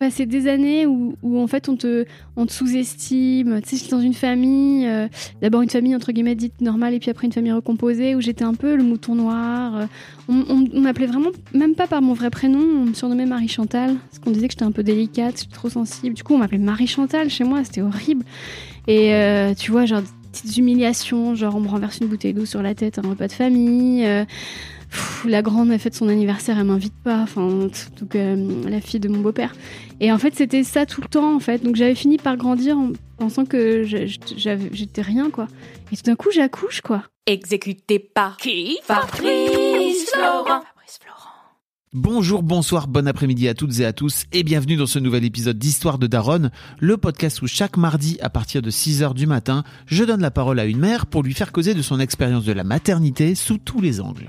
Passer des années où, en fait on te, sous-estime. Tu sais, j'étais dans une famille, euh, d'abord une famille entre guillemets dite normale et puis après une famille recomposée où j'étais un peu le mouton noir. Euh, on, m'appelait vraiment, même pas par mon vrai prénom, on me surnommait Marie Chantal parce qu'on disait que j'étais un peu délicate, trop sensible. Du coup, on m'appelait Marie Chantal chez moi, c'était horrible. Et euh, tu vois, genre petites humiliations, genre on me renverse une bouteille d'eau sur la tête, un repas de famille. Pff, la grande a fait son anniversaire, elle m'invite pas. Enfin, donc euh, la fille de mon beau-père. Et en fait, c'était ça tout le temps, en fait. Donc j'avais fini par grandir en pensant que j'étais rien, quoi. Et tout d'un coup, j'accouche, quoi. Exécuté par qui Fabrice Florent. Bonjour, bonsoir, bon après-midi à toutes et à tous et bienvenue dans ce nouvel épisode d'Histoire de Daronne, le podcast où chaque mardi à partir de 6h du matin, je donne la parole à une mère pour lui faire causer de son expérience de la maternité sous tous les angles.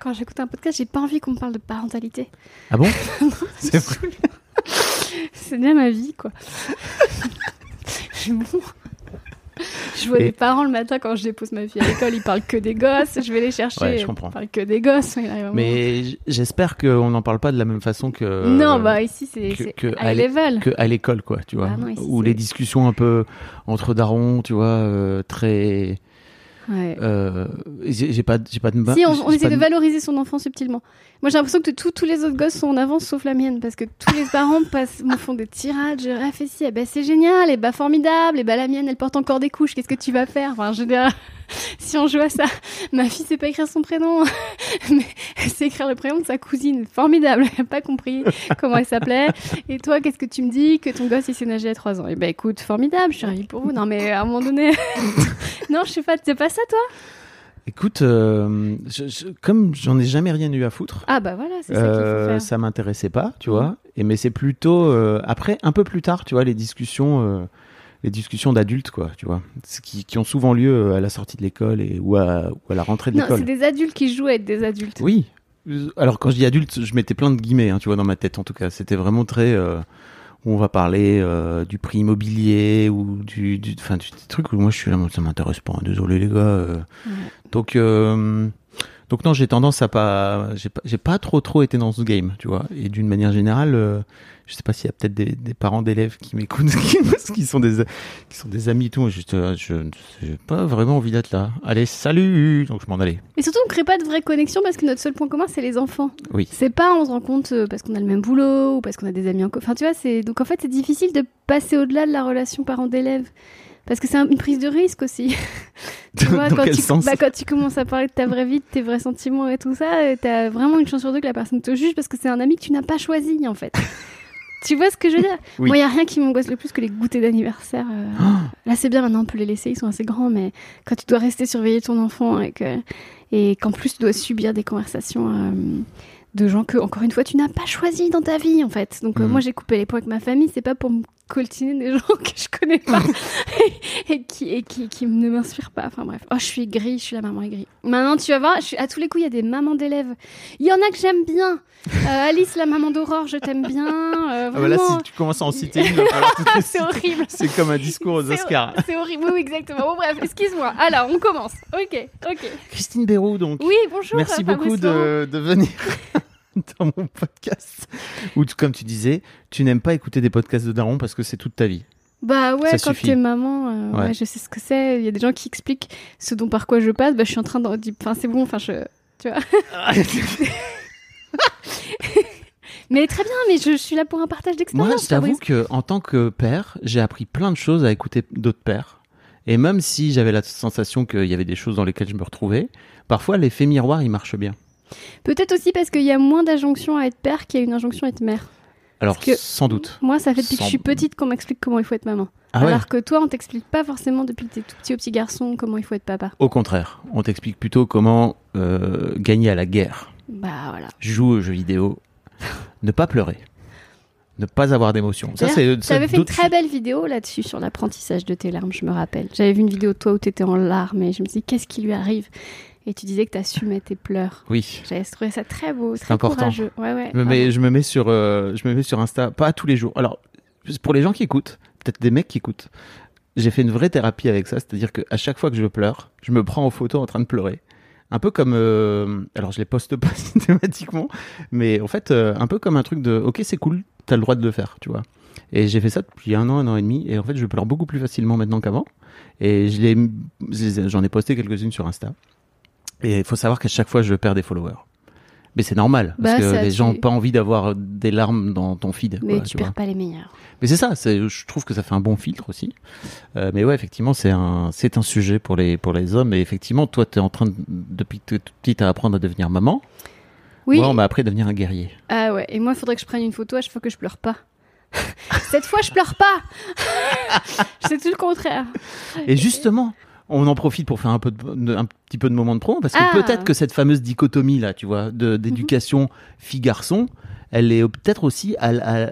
Quand j'écoute un podcast, j'ai pas envie qu'on me parle de parentalité. Ah bon C'est vrai. C'est bien ma vie, quoi. je Je vois Et- des parents le matin quand je dépose ma fille à l'école, ils parlent que des gosses. Je vais les chercher. Ouais, je comprends. Ils parlent que des gosses. Mais j'espère qu'on n'en parle pas de la même façon que non, bah ici c'est que- c'est que level. à l'école quoi, tu vois, Ah non, ici, où les discussions un peu entre darons, tu vois, euh, très Ouais. euh, j'ai pas j'ai pas de Si, on, essaie de valoriser son enfant subtilement. Moi, j'ai l'impression que tous- tous les autres gosses sont en avance sauf la mienne parce que tous les parents passent, me font des tirades. Je réfléchis, eh ben, c'est génial, et bah formidable, et bah la mienne, elle porte encore des couches. Qu'est-ce que tu vas faire? Enfin, je veux dire, si on joue à ça, ma fille sait pas écrire son prénom, mais elle sait écrire le prénom de sa cousine. Formidable, elle a pas compris comment elle s'appelait. Et toi, qu'est-ce que tu me dis que ton gosse il sait nager à 3 ans? Eh ben écoute, formidable, je suis ravie pour vous. Non, mais à un moment donné, non, je sais pas, c'est pas ça toi? Écoute, euh, je- je- comme j'en ai jamais rien eu à foutre, Ah bah voilà, c'est ça qu'il faut euh, faire. ça m'intéressait pas, tu vois. Et mais c'est plutôt euh, après, un peu plus tard, tu vois, les discussions, les discussions d'adultes, quoi, tu vois, qui, qui ont souvent lieu euh, à la sortie de l'école et ou à, ou à la rentrée de Non, l'école. c'est des adultes qui jouent à être des adultes. Oui. Alors quand je dis adulte, je mettais plein de guillemets, hein, tu vois, dans ma tête en tout cas. C'était vraiment très. euh, on va parler euh, du prix immobilier ou du, du, enfin, du, des trucs où moi je suis là, ça m'intéresse pas. hein, Désolé les gars. euh. Donc, donc non, j'ai tendance à pas, j'ai pas, trop trop été dans ce game, tu vois. Et d'une manière générale, euh, je sais pas s'il y a peut-être des, des parents d'élèves qui m'écoutent, qui, qui sont des, qui sont des amis et tout. Euh, je, j'ai pas vraiment envie d'être là. Allez, salut. Donc je m'en allais. Et surtout, on crée pas de vraie connexion parce que notre seul point commun, c'est les enfants. Oui. C'est pas on se rend compte euh, parce qu'on a le même boulot ou parce qu'on a des amis en commun. Enfin, tu vois, c'est donc en fait, c'est difficile de passer au-delà de la relation parent-d'élève. Parce que c'est un- une prise de risque aussi. tu vois, Dans quand, quel tu, sens bah, quand tu commences à parler de ta vraie vie, de tes vrais sentiments et tout ça, euh, t'as vraiment une chance sur deux que la personne te juge parce que c'est un ami que tu n'as pas choisi en fait. Tu vois ce que je veux dire? Oui. Moi, il y a rien qui m'angoisse le plus que les goûters d'anniversaire. euh. Là, c'est bien, maintenant, on peut les laisser, ils sont assez grands, mais quand tu dois rester surveiller ton enfant et que et qu'en plus tu dois subir des conversations euh, de gens que, encore une fois, tu n'as pas choisi dans ta vie, en fait. Donc, euh, Mhm. moi, j'ai coupé les ponts avec ma famille, c'est pas pour me coltiner des gens que je connais pas et, qui, et qui, qui ne m'inspirent pas. Enfin, bref. Oh, je suis aigrie, je suis la maman aigrie. Maintenant, tu vas voir, je suis, à tous les coups, il y a des mamans d'élèves. Il y en a que j'aime bien. Euh, Alice, la maman d'Aurore, je t'aime bien. Euh, Ah bah là, si tu commences à en citer c'est horrible. C'est comme un discours aux C'est- Oscars. C'est horrible. Oui, oui, exactement. Bon, bref, excuse-moi. Alors, on commence. Ok, ok. Christine Béraud, donc. Oui, bonjour. Merci beaucoup de venir dans mon podcast. Ou tu- comme tu disais, tu n'aimes pas écouter des podcasts de Daron parce que c'est toute ta vie. Bah ouais, Ça quand t'es maman, euh, Ouais. ouais, je sais ce que c'est. Il y a des gens qui expliquent ce dont par quoi je passe. Bah, je suis en train de dire, enfin, c'est bon, enfin, je. Mais très bien, mais je, je suis là pour un partage d'expérience. Moi, je t'avoue Fabrice. que en tant que père, j'ai appris plein de choses à écouter d'autres pères. Et même si j'avais la sensation qu'il y avait des choses dans lesquelles je me retrouvais, parfois l'effet miroir, il marche bien. Peut-être aussi parce qu'il y a moins d'injonctions à être père qu'il y a une injonction à être mère. Alors, que- sans doute. Moi, ça fait depuis que je suis petite qu'on m'explique comment il faut être maman. Ah ouais Alors que toi, on t'explique pas forcément depuis que t'es tout petit au petit garçon comment il faut être papa. Au contraire, on t'explique plutôt comment euh, gagner à la guerre. Bah voilà. Jouer aux jeux vidéo, ne pas pleurer, ne pas avoir d'émotion. Ça, c'est Tu avais c'est fait une très belle vidéo là-dessus sur l'apprentissage de tes larmes, je me rappelle. J'avais vu une vidéo de toi où tu étais en larmes et je me suis dit qu'est-ce qui lui arrive? Et tu disais que tu assumais tes pleurs. Oui. J'avais trouvé ça très beau, très important. courageux. Ouais, ouais. Je me, mets, je me mets sur, euh, je me mets sur Insta, pas tous les jours. Alors, pour les gens qui écoutent, peut-être des mecs qui écoutent, j'ai fait une vraie thérapie avec ça, c'est-à-dire qu'à chaque fois que je pleure, je me prends en photo en train de pleurer. Un peu comme, euh, alors je les poste pas systématiquement, mais en fait, euh, un peu comme un truc de, ok, c'est cool, t'as le droit de le faire, tu vois. Et j'ai fait ça depuis un an, un an et demi, et en fait, je pleure beaucoup plus facilement maintenant qu'avant. Et je j'en ai posté quelques-unes sur Insta. Et il faut savoir qu'à chaque fois, je perds des followers. Mais c'est normal, parce Bah, que les gens n'ont pas envie d'avoir des larmes dans ton feed. Mais quoi, tu tu perds pas les meilleurs. Mais c'est ça, je trouve que ça fait un bon filtre aussi. Euh, mais ouais, effectivement, c'est un, c'est un sujet pour les, pour les hommes. Et effectivement, toi, tu es en train, de, depuis que tu es toute petite, à apprendre à devenir maman. Oui. Moi, on m'a appris à devenir un guerrier. Ah ouais. Et moi, il faudrait que je prenne une photo à chaque fois que je pleure pas. Cette fois, je pleure pas. C'est tout le contraire. Et justement, on en profite pour faire un, peu de, un petit peu de moment de promo, parce que Ah. peut-être que cette fameuse dichotomie, là, tu vois, d'éducation fille-garçon, elle est peut-être aussi à, à,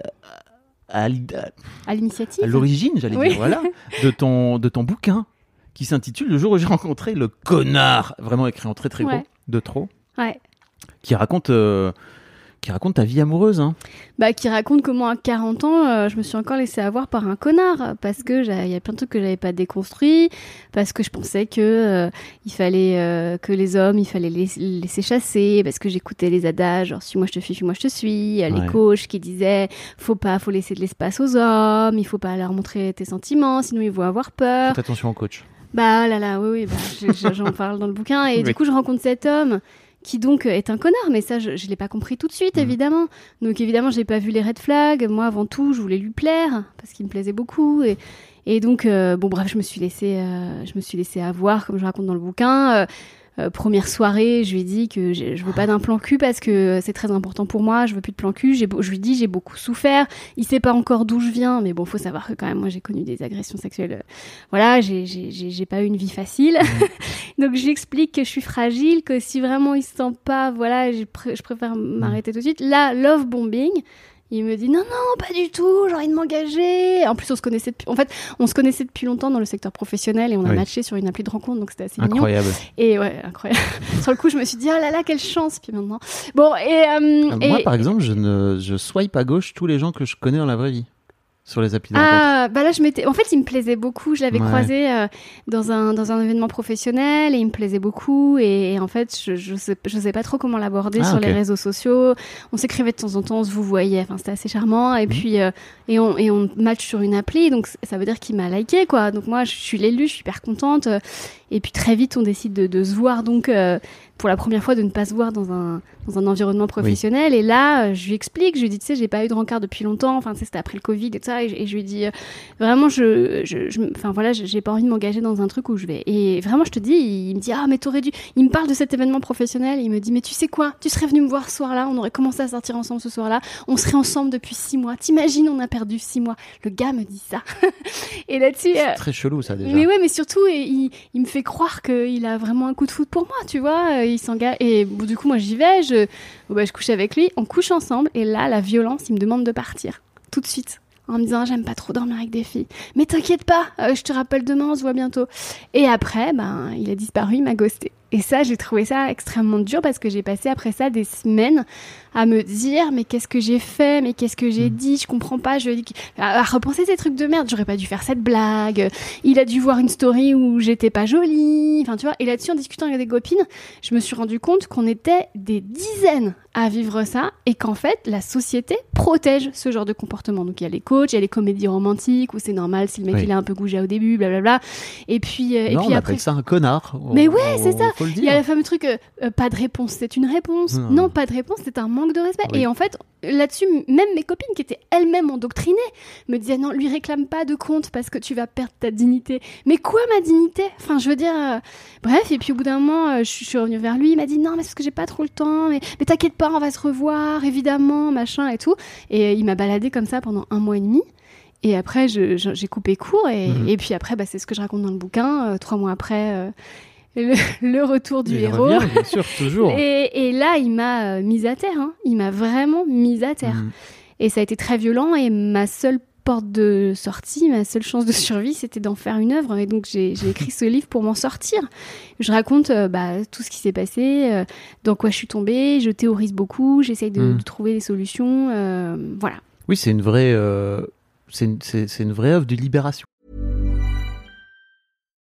à, À l'initiative. à l'origine, j'allais Oui. dire, voilà, de ton, de ton bouquin qui s'intitule Le jour où j'ai rencontré le connard, vraiment écrit en très très gros, de trop, Ouais. qui raconte, euh, qui raconte ta vie amoureuse. Hein. Bah, qui raconte comment à 40 ans, euh, je me suis encore laissée avoir par un connard. Parce que j'ai- il y a plein de trucs que j'avais pas déconstruits. Parce que je pensais que euh, il fallait euh, que les hommes, il fallait les laisser chasser. Parce que j'écoutais les adages, genre suis-moi je te suis, suis-moi je te suis. Ouais. Les coachs qui disaient faut pas, faut laisser de l'espace aux hommes. Il faut pas leur montrer tes sentiments, sinon ils vont avoir peur. Faites attention au coach. Bah là là, oui, oui, bah, je- je- j'en parle dans le bouquin. Et Oui. du coup, je rencontre cet homme qui donc euh, est un connard, mais ça, je, je l'ai pas compris tout de suite, Mhm. évidemment. Donc évidemment, j'ai pas vu les red flags. Moi, avant tout, je voulais lui plaire parce qu'il me plaisait beaucoup. Et, et donc, euh, bon, bref, je me suis laissée, euh, je me suis laissée avoir, comme je raconte dans le bouquin. Euh, première soirée, je lui ai dit que je veux pas d'un plan cul parce que c'est très important pour moi. Je veux plus de plan cul. Je lui dis j'ai beaucoup souffert. Il sait pas encore d'où je viens, mais bon, faut savoir que quand même moi j'ai connu des agressions sexuelles. euh, Voilà, j'ai- pas eu une vie facile. Donc je lui explique que je suis fragile, que si vraiment il se sent pas, voilà, je, pr- je préfère m'arrêter tout de suite. Là, love bombing. Il me dit non non pas du tout j'ai envie de m'engager en plus on se connaissait depuis en fait on se connaissait depuis longtemps dans le secteur professionnel et on a Oui. matché sur une appli de rencontre donc c'était assez mignon Incroyable. et ouais, incroyable. Sur le coup, je me suis dit, oh là là, quelle chance. Puis maintenant. Bon, et. euh, Euh, et- Moi, par exemple, je, ne, je swipe à gauche tous les gens que je connais dans la vraie vie. Sur les applis de. Ah, bah là, je m'étais. En fait, il me plaisait beaucoup. Je l'avais Ouais. croisé euh, dans, un, dans un événement professionnel et il me plaisait beaucoup. Et, et en fait, je, je, sais, je sais pas trop comment l'aborder Ah, sur les réseaux sociaux. On s'écrivait de temps en temps, on se vous voyait. Enfin, c'était assez charmant. Et Mhm. puis, euh, et, on, et on match sur une appli. Donc, ça veut dire qu'il m'a liké, quoi. Donc, moi, je suis l'élu, je suis hyper contente. Et puis très vite, on décide de, de se voir donc euh, pour la première fois de ne pas se voir dans un, dans un environnement professionnel. Et là, euh, je lui explique, je lui dis, tu sais, j'ai pas eu de rencard depuis longtemps. Enfin, tu sais, c'était après le Covid et tout ça. Et, je- et je lui dis, euh, vraiment, je, je, je- enfin voilà, j'ai pas envie de m'engager dans un truc où je vais. Et vraiment, je te dis, il me dit, ah, mais t'aurais dû. Il me parle de cet événement professionnel. Il me dit, mais tu sais quoi, tu serais venu me voir ce soir-là. On aurait commencé à sortir ensemble ce soir-là. On serait ensemble depuis six mois. T'imagines, on a perdu six mois. Le gars me dit ça. et là-dessus. euh, Très chelou ça déjà. mais ouais, mais surtout, et il, il me fait croire qu'il a vraiment un coup de foot pour moi, tu vois. euh, Il s'engage. Et du coup, moi, j'y vais, je, bah, je couche avec lui, on couche ensemble, et là, la violence, il me demande de partir, tout de suite. En me disant, j'aime pas trop dormir avec des filles. Mais t'inquiète pas, euh, je te rappelle demain, on se voit bientôt. Et après, ben, il a disparu, il m'a ghosté. Et ça, j'ai trouvé ça extrêmement dur parce que j'ai passé après ça des semaines à me dire mais qu'est-ce que j'ai fait? Mais qu'est-ce que j'ai dit? Je comprends pas. Je à, à repenser ces trucs de merde. J'aurais pas dû faire cette blague. Il a dû voir une story où j'étais pas jolie. Enfin tu vois. Et là-dessus en discutant avec des copines je me suis rendu compte qu'on était des dizaines à vivre ça et qu'en fait la société protège ce genre de comportement. Donc il y a les coachs il y a les comédies romantiques où c'est normal si le mec Oui. il est un peu gougé au début blablabla. Et puis euh, et non, puis on après appelle ça un connard. Mais On- ouais, c'est ça. Faut le il y a le fameux truc, euh, euh, pas de réponse, c'est une réponse. Non. Non, pas de réponse, c'est un manque de respect. Oui. Et en fait, là-dessus, même mes copines qui étaient elles-mêmes endoctrinées me disaient non, lui réclame pas de compte parce que tu vas perdre ta dignité. Mais quoi, ma dignité? Enfin, je veux dire, euh, bref. Et puis au bout d'un moment, euh, je suis revenue vers lui. Il m'a dit non, mais c'est parce que j'ai pas trop le temps. Mais, mais t'inquiète pas, on va se revoir, évidemment, machin et tout. Et il m'a baladé comme ça pendant un mois et demi. Et après, j'ai coupé court. Et, et puis après, bah, c'est ce que je raconte dans le bouquin. euh, trois mois après, euh, le, le retour du Il héros. revient, bien sûr, toujours. Et, et là, il m'a euh, mise à terre. hein. Il m'a vraiment mise à terre. Mm. Et ça a été très violent. Et ma seule porte de sortie, ma seule chance de survie, c'était d'en faire une œuvre. Et donc, j'ai écrit ce livre pour m'en sortir. Je raconte euh, bah, tout ce qui s'est passé, euh, dans quoi je suis tombée. Je théorise beaucoup. J'essaye de, Mm. de trouver des solutions. euh, voilà. Oui, c'est une vraie, c'est une, c'est- c'est une vraie œuvre de libération.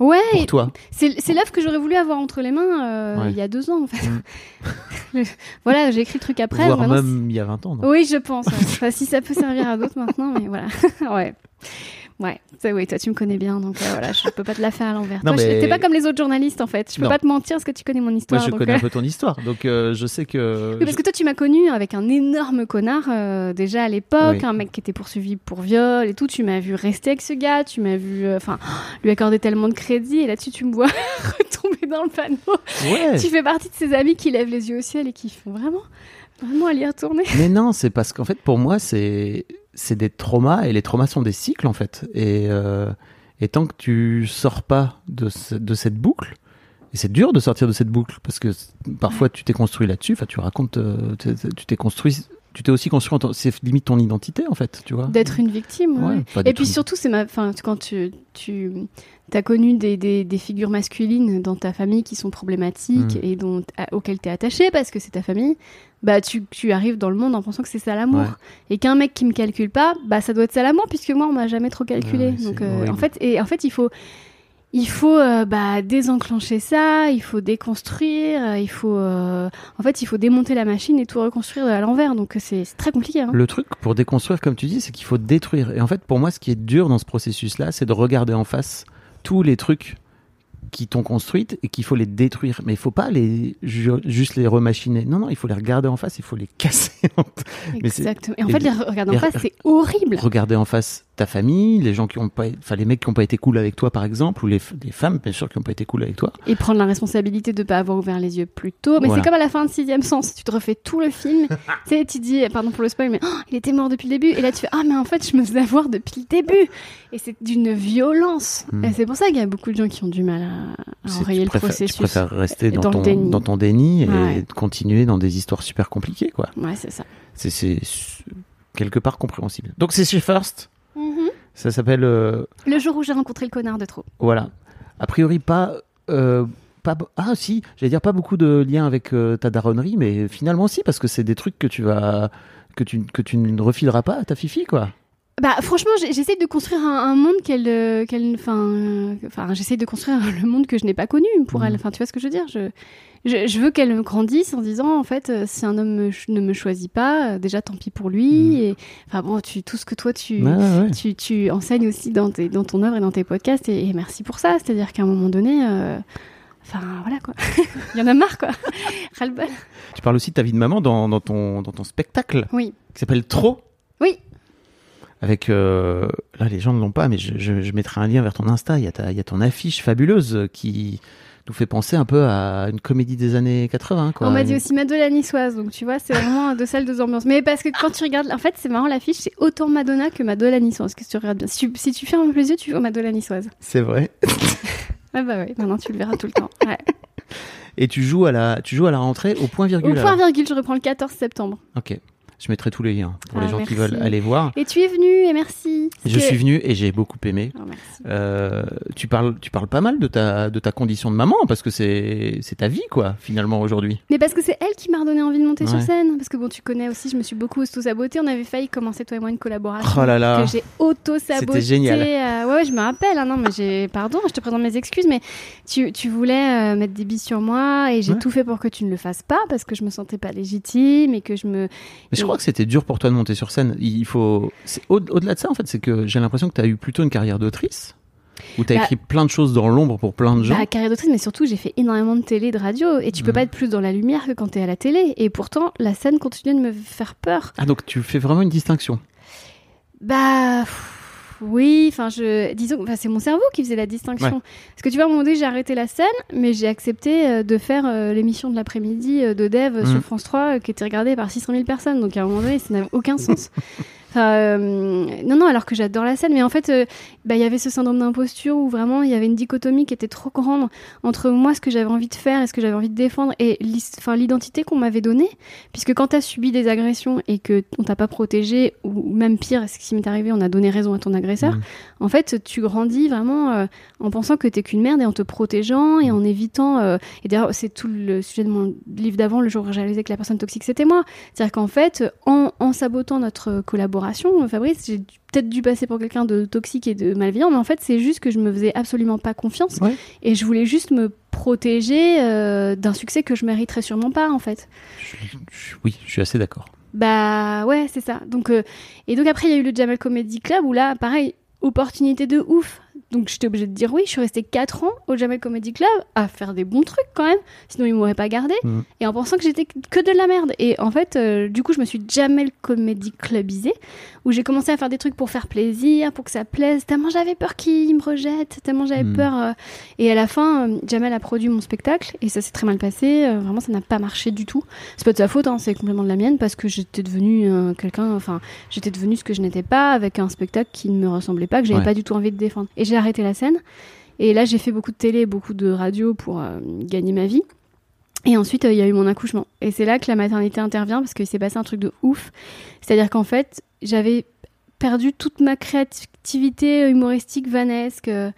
Ouais, Pour toi. c'est l'œuvre que j'aurais voulu avoir entre les mains euh, Ouais. il y a deux ans, en fait. Mm. voilà, j'ai écrit le truc après. Voire même il y a 20 ans. non? Oui, je pense. ouais. Enfin, si ça peut servir à d'autres maintenant, mais voilà. ouais. Ouais, oui, toi tu me connais bien, donc euh, voilà, je peux pas te la faire à l'envers. Non, Toi, je- mais- T'es pas comme les autres journalistes en fait. Je peux Non. pas te mentir parce que tu connais mon histoire. Moi, je donc, connais euh, un peu ton histoire, donc euh, je sais que. Oui, parce que toi tu m'as connu avec un énorme connard euh, déjà à l'époque, Oui. un mec qui était poursuivi pour viol et tout. Tu m'as vu rester avec ce gars, tu m'as vu, euh, enfin, lui accorder tellement de crédit et là-dessus tu me vois retomber dans le panneau. Ouais. Tu fais partie de ces amis qui lèvent les yeux au ciel et qui font vraiment, vraiment à y retourner. Mais non, c'est parce qu'en fait, pour moi, c'est c'est des traumas et les traumas sont des cycles en fait. Et, euh, et tant que tu sors pas de, ce- de cette boucle, et c'est dur de sortir de cette boucle parce que parfois tu t'es construit là-dessus. Enfin, tu racontes, euh, tu t'es construit, tu t'es aussi construit. C'est limite ton identité en fait, tu vois. D'être une victime. Ouais, ouais. pas Et puis une- surtout, c'est ma, enfin, quand tu, tu as connu des, des, des figures masculines dans ta famille qui sont problématiques Mm. et dont, à- auxquelles tu es attaché parce que c'est ta famille, bah tu, tu arrives dans le monde en pensant que c'est ça l'amour. Ouais. Et qu'un mec qui me calcule pas, bah ça doit être ça l'amour puisque moi on m'a jamais trop calculé. Ouais, Donc euh, en fait, et en fait il faut il faut euh, bah, désenclencher ça, il faut déconstruire, euh, il faut euh, en fait il faut démonter la machine et tout reconstruire à l'envers. Donc c'est très compliqué. Hein. Le truc pour déconstruire, comme tu dis, c'est qu'il faut détruire. Et en fait, pour moi, ce qui est dur dans ce processus-là, c'est de regarder en face tous les trucs qui t'ont construite et qu'il faut les détruire. Mais il faut pas les ju- juste les remachiner. Non, non, il faut les regarder en face, il faut les casser. mais Exactement. Et en fait, les- regarder en face, c'est horrible. regarder en face ta famille, les gens qui ont pas, enfin les mecs qui ont pas été cool avec toi par exemple, ou les, les femmes bien sûr qui ont pas été cool avec toi. Et prendre la responsabilité de pas avoir ouvert les yeux plus tôt. Mais Voilà. c'est comme à la fin de Sixième Sens. Tu te refais tout le film. tu sais, tu dis, pardon pour le spoil, mais oh, il était mort depuis le début. Et là, tu fais, ah, mais en fait, je me faisais avoir depuis le début. Et c'est d'une violence. Hmm. Et c'est pour ça qu'il y a beaucoup de gens qui ont du mal à, à enrayer le préfères, processus. Tu préfères rester dans, dans ton, déni. dans ton déni et Ouais. continuer dans des histoires super compliquées, quoi. Ouais, c'est ça. C'est, c'est quelque part compréhensible. Donc c'est chez First. Mhm. Ça s'appelle, euh, Le jour où j'ai rencontré le connard de trop. voilà. A priori pas, euh, pas, be- ah si, j'allais dire pas beaucoup de liens avec euh, ta daronnerie, mais finalement si, parce que c'est des trucs que tu vas, que tu, que tu ne refileras pas à ta fifi, quoi. Bah franchement, j'ai- j'essaie de construire un, un monde qu'elle, euh, qu'elle, enfin, euh, enfin, j'essaie de construire le monde que je n'ai pas connu pour Mhm. elle. Enfin, tu vois ce que je veux dire? Je, je, je veux qu'elle grandisse en disant, en fait, euh, si un homme me ne me choisit pas, euh, déjà tant pis pour lui. Et enfin bon, tu, tout ce que toi tu, ouais, tu, tu enseignes aussi dans, tes, dans ton œuvre et dans tes podcasts. Et, et merci pour ça. C'est-à-dire qu'à un moment donné, euh, enfin voilà quoi, il y en a marre quoi. Ras-le-bol. Tu parles aussi de ta vie de maman dans, dans ton, dans ton spectacle Oui. qui s'appelle Trop. Oui. Avec euh, là les gens ne l'ont pas, mais je, je, je mettrai un lien vers ton Insta. Il y a ta, il y a ton affiche fabuleuse qui nous fait penser un peu à une comédie des années 80. Quoi. On m'a dit aussi Madonna niçoise, donc tu vois, c'est vraiment de celle deux ambiances. Mais parce que quand tu regardes, en fait, c'est marrant, l'affiche, c'est autant Madonna que Madonna niçoise. Que si tu regardes bien, si tu, si tu fermes les yeux, tu vois Madonna niçoise. C'est vrai. Ah bah ouais, maintenant tu le verras tout le temps. Ouais. Et tu joues à la, tu joues à la rentrée au point virgule. Au point virgule, je reprends le 14 septembre. Ok. Je mettrai tous les liens pour Ah, les gens qui veulent aller voir. Et tu es venu, et merci. Je que- suis venu et j'ai beaucoup aimé. Oh, merci. Euh, tu parles, tu parles pas mal de ta, de ta condition de maman parce que c'est, c'est ta vie quoi finalement aujourd'hui. Mais parce que c'est elle qui m'a redonné envie de monter sur scène. Parce que bon, tu connais aussi, je me suis beaucoup auto-sabotée. On avait failli commencer, toi et moi, une collaboration. Oh là là. Que j'ai auto-sabotée. C'était génial. Euh, ouais, ouais, je me rappelle. hein, non, mais j'ai. Pardon, je te présente mes excuses, mais tu, tu voulais euh, mettre des billes sur moi et j'ai Ouais. tout fait pour que tu ne le fasses pas parce que je me sentais pas légitime et que je me. Mais je Et- crois que c'était dur pour toi de monter sur scène. Il faut, au-delà de ça en fait, c'est que j'ai l'impression que tu as eu plutôt une carrière d'autrice où tu as Bah- écrit plein de choses dans l'ombre pour plein de gens. Bah, carrière d'autrice, mais surtout, j'ai fait énormément de télé, de radio et tu peux Mhm. pas être plus dans la lumière que quand t'es à la télé. Et pourtant, la scène continuait de me faire peur. Ah donc tu fais vraiment une distinction? Bah pff, oui, enfin je disons enfin, c'est mon cerveau qui faisait la distinction. Ouais. Parce que tu vois à un moment donné, j'ai arrêté la scène, mais j'ai accepté euh, de faire euh, l'émission de l'après-midi euh, de Dev Mhm. sur France 3 euh, qui était regardée par 600 000 personnes. Donc à un moment donné, ça n'avait aucun sens. Enfin, euh, non, non, alors que j'adore la scène, mais en fait, euh, bah, il y avait ce syndrome d'imposture où vraiment il y avait une dichotomie qui était trop grande entre moi, ce que j'avais envie de faire et ce que j'avais envie de défendre, et l'identité qu'on m'avait donnée. Puisque quand tu as subi des agressions et que on t'a pas protégé, ou même pire, ce qui m'est arrivé, on a donné raison à ton agresseur, Mhm. en fait, tu grandis vraiment euh, en pensant que t'es qu'une merde et en te protégeant et en évitant. euh, et d'ailleurs, c'est tout le sujet de mon livre d'avant, le jour où j'ai réalisé que la personne toxique, c'était moi. C'est-à-dire qu'en fait, en, en sabotant notre collaboration, Fabrice, j'ai peut-être dû passer pour quelqu'un de toxique et de malveillant, mais en fait, c'est juste que je me faisais absolument pas confiance Ouais. et je voulais juste me protéger euh, d'un succès que je mériterais sûrement pas, en fait. Je- je- oui, je suis assez d'accord. Bah ouais, c'est ça. Donc, euh, et donc après, il y a eu le Jamel Comedy Club où là, pareil, opportunité de ouf. Donc j'étais obligée de dire oui, je suis restée 4 ans au Jamel Comedy Club à faire des bons trucs quand même, sinon ils m'auraient pas gardé. Mhm. Et en pensant que j'étais que de la merde. Et en fait, euh, du coup, je me suis Jamel Comedy Clubisée, où j'ai commencé à faire des trucs pour faire plaisir, pour que ça plaise, tellement j'avais peur qu'ils me rejettent, tellement j'avais Mhm. peur. euh. Et à la fin, euh, Jamel a produit mon spectacle, et ça s'est très mal passé, vraiment ça n'a pas marché du tout. C'est pas de sa faute, hein, c'est complètement de la mienne, parce que j'étais devenue quelqu'un, enfin, j'étais devenue ce que je n'étais pas, avec un spectacle qui ne me ressemblait pas, que j'avais Ouais. pas du tout envie de défendre. Et j'ai arrêté la scène. Et là, j'ai fait beaucoup de télé, beaucoup de radio pour euh, gagner ma vie. Et ensuite, euh, il y a eu mon accouchement. Et c'est là que la maternité intervient parce qu'il s'est passé un truc de ouf. C'est-à-dire qu'en fait, j'avais perdu toute ma créativité humoristique, vanesque. euh,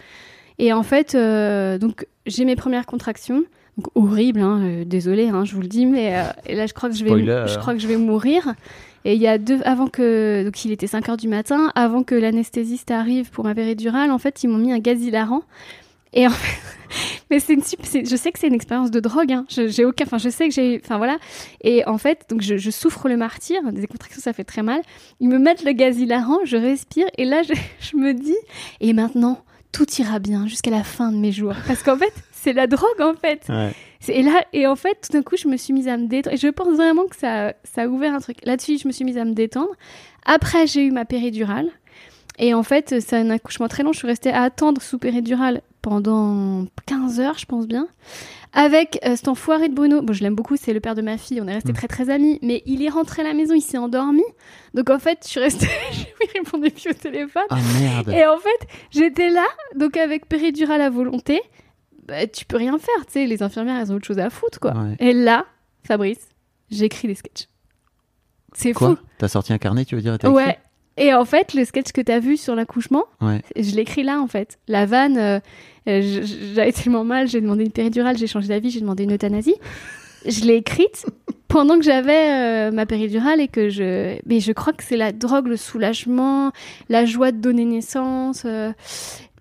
Et en fait, euh, donc j'ai mes premières contractions. Donc horrible, hein, euh, désolée, hein, je vous le dis, mais euh, et là je crois que je vais, Spoiler. je crois que je vais mourir. Et il y a deux, avant que, donc il était 5 heures du matin, avant que l'anesthésiste arrive pour ma péridurale, en fait, ils m'ont mis un gaz hilarant. Et en fait, mais c'est une, je sais que c'est une expérience de drogue, hein. J'ai aucun, enfin, je sais que j'ai, enfin voilà. Et en fait, donc je, je souffre le martyr, des contractions, ça fait très mal. Ils me mettent le gaz hilarant, je respire, et là, je, je me dis, et maintenant, tout ira bien jusqu'à la fin de mes jours. Parce qu'en fait, c'est la drogue, en fait. Ouais. Et là, et en fait, tout d'un coup, je me suis mise à me détendre. Et je pense vraiment que ça, ça a ouvert un truc. Là-dessus, je me suis mise à me détendre. Après, j'ai eu ma péridurale. Et en fait, c'est un accouchement très long. Je suis restée à attendre sous péridurale pendant 15 heures, je pense bien. Avec euh, cet enfoiré de Bruno. Bon, je l'aime beaucoup, c'est le père de ma fille. On est restés Mm. très très amis. Mais il est rentré à la maison, il s'est endormi. Donc en fait, je suis restée. je lui répondais plus au téléphone. Ah merde. Et en fait, j'étais là, donc avec péridurale à volonté. Bah, tu peux rien faire, tu sais. Les infirmières, elles ont autre chose à foutre, quoi. Ouais. Et là, Fabrice, j'écris des sketchs. C'est fou. T'as sorti un carnet, tu veux dire et Ouais. Et en fait, le sketch que t'as vu sur l'accouchement, Ouais. je l'écris là, en fait. La vanne, euh, euh, j'avais tellement mal, j'ai demandé une péridurale, j'ai changé d'avis, j'ai demandé une euthanasie. Je l'ai écrite pendant que j'avais euh, ma péridurale et que je... Mais je crois que c'est la drogue, le soulagement, la joie de donner naissance. euh,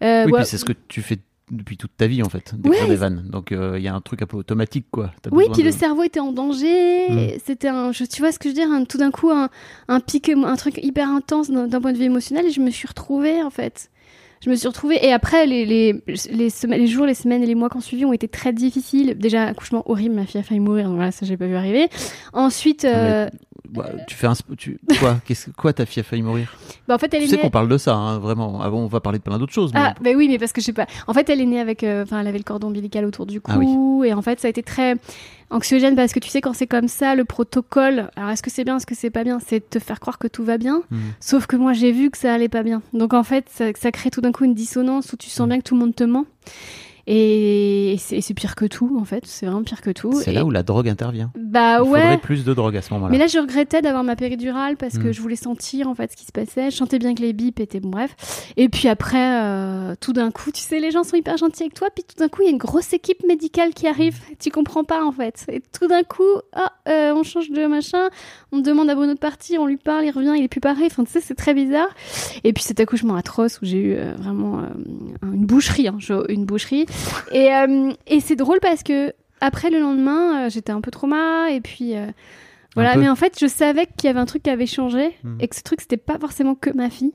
Oui, ouais. c'est ce que tu fais depuis toute ta vie en fait, d'écrire Ouais. des vannes. Donc euh, il y a un truc un peu automatique quoi. Oui, puis de- le cerveau était en danger. Mm. C'était un, je- tu vois ce que je veux dire, un- tout d'un coup un, un pic, un truc hyper intense d'un d'un point de vue émotionnel. Et je me suis retrouvée en fait. Je me suis retrouvée et après les les les, jours, les semaines et les mois qui ont suivi ont été très difficiles. Déjà accouchement horrible, ma fille a failli mourir. Donc voilà, ça j'ai pas vu arriver. Ensuite, Ah, mais- euh, Bah, tu fais un tu quoi Qu'est-ce quoi ta fille a failli mourir? Bah, en fait elle Tu est sais née. qu'on parle de ça hein, vraiment. Avant on va parler de plein d'autres choses. mais- Ah, bah oui, mais parce que je sais pas. En fait, elle est née avec. euh, Enfin, elle avait le cordon ombilical autour du cou. Ah oui. Et en fait, ça a été très anxiogène parce que tu sais, quand c'est comme ça, le protocole. Alors, est-ce que c'est bien, est-ce que c'est pas bien C'est te faire croire que tout va bien. Mhm. Sauf que moi, j'ai vu que ça allait pas bien. Donc, en fait, ça, ça crée tout d'un coup une dissonance où tu sens Mhm. bien que tout le monde te ment. Et c'est pire que tout, en fait. C'est vraiment pire que tout. C'est là où la drogue intervient. Bah Il ouais. faudrait plus de drogue à ce moment-là. Mais là, je regrettais d'avoir ma péridurale parce que Mm. je voulais sentir en fait ce qui se passait. Je sentais bien que les bips étaient bon, bref. Et puis après, euh, tout d'un coup, tu sais, les gens sont hyper gentils avec toi. Puis tout d'un coup, il y a une grosse équipe médicale qui arrive. Tu comprends pas en fait. Et tout d'un coup, ah, euh, on change de machin. On demande à Bruno de partir. On lui parle, il revient, il est plus pareil. Enfin, tu sais, c'est très bizarre. Et puis cet accouchement atroce où j'ai eu euh, vraiment euh, une boucherie, hein, une boucherie. Et, euh, et c'est drôle parce que après le lendemain, euh, j'étais un peu trauma et puis euh, voilà. Mais en fait, je savais qu'il y avait un truc qui avait changé Mhm. et que ce truc c'était pas forcément que ma fille.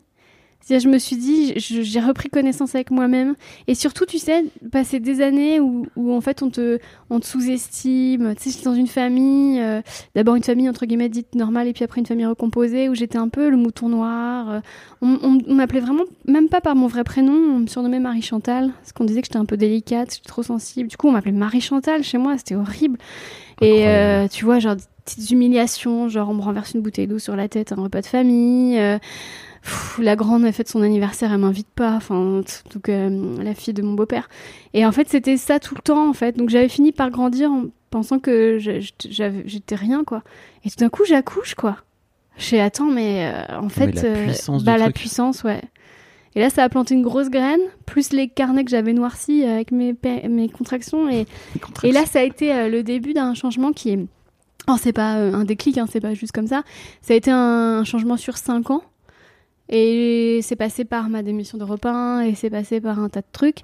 Je me suis dit, j'ai repris connaissance avec moi-même. Et surtout, tu sais, passer des années où, où en fait on te, on te sous-estime. Tu sais, j'étais dans une famille, euh, d'abord une famille entre guillemets dite normale et puis après une famille recomposée où j'étais un peu le mouton noir. euh, on on- on m'appelait vraiment, même pas par mon vrai prénom, on me surnommait Marie Chantal, parce qu'on disait que j'étais un peu délicate, j'étais trop sensible. Du coup, on m'appelait Marie Chantal chez moi, c'était horrible. Et euh, tu vois, genre des petites humiliations, genre on me renverse une bouteille d'eau sur la tête à un repas de famille. euh, pff, la grande a fait son anniversaire, elle m'invite pas. Enfin, donc euh, la fille de mon beau-père. Et en fait, c'était ça tout le temps, en fait. Donc j'avais fini par grandir en pensant que j'étais rien, quoi. Et tout d'un coup, j'accouche, quoi. Je fais attends, mais euh, en fait, la puissance du bah la truc. puissance, ouais. Et là, ça a planté une grosse graine, plus les carnets que j'avais noircis avec mes, contractions. Et, et là, ça a été euh, le début d'un changement qui est. Oh, c'est pas euh, un déclic, hein, c'est pas juste comme ça. Ça a été un, un changement sur 5 ans. Et c'est passé par ma démission de repas et c'est passé par un tas de trucs.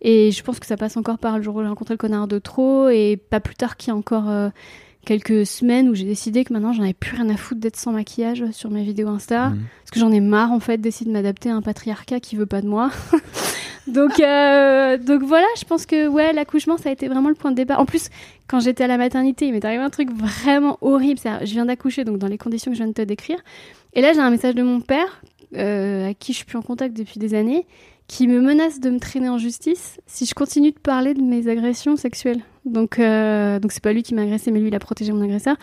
Et je pense que ça passe encore par le jour où j'ai rencontré le connard de trop. Et pas plus tard qu'il y a encore euh, quelques semaines où j'ai décidé que maintenant j'en avais plus rien à foutre d'être sans maquillage sur mes vidéos Insta. Mhm. Parce que j'en ai marre en fait d'essayer de m'adapter à un patriarcat qui veut pas de moi. donc, euh, donc voilà, je pense que ouais, l'accouchement ça a été vraiment le point de départ. En plus, quand j'étais à la maternité, il m'est arrivé un truc vraiment horrible. Je viens d'accoucher, donc dans les conditions que je viens de te décrire. Et là, j'ai un message de mon père, euh, à qui je suis plus en contact depuis des années, qui me menace de me traîner en justice si je continue de parler de mes agressions sexuelles. Donc, euh, donc c'est pas lui qui m'a agressé, mais lui, il a protégé mon agresseur.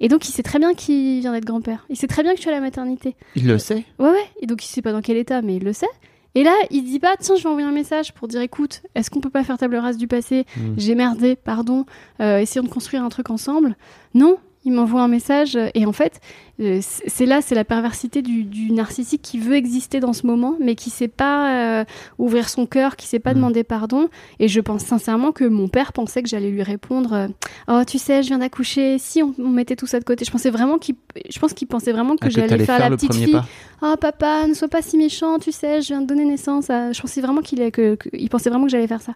Et donc, il sait très bien qu'il vient d'être grand-père. Il sait très bien que je suis à la maternité. Il le sait. Ouais, ouais. Et donc, il sait pas dans quel état, mais il le sait. Et là, il dit pas, tiens, je vais envoyer un message pour dire, écoute, est-ce qu'on peut pas faire table rase du passé? Mhm. J'ai merdé, pardon. Euh, essayons de construire un truc ensemble. Non, il m'envoie un message. Et en fait, euh, c'est là, c'est la perversité du, du narcissique qui veut exister dans ce moment, mais qui sait pas euh, ouvrir son cœur, qui sait pas Mhm. demander pardon. Et je pense sincèrement que mon père pensait que j'allais lui répondre, euh, oh, tu sais, je viens d'accoucher. Si on, on mettait tout ça de côté, je pensais vraiment qu'il, je pense qu'il pensait vraiment que Ah, j'allais faire, faire la petite fille. pas. Oh papa, ne sois pas si méchant, tu sais, je viens de donner naissance à... Je pensais vraiment qu'il que- il pensait vraiment que j'allais faire ça.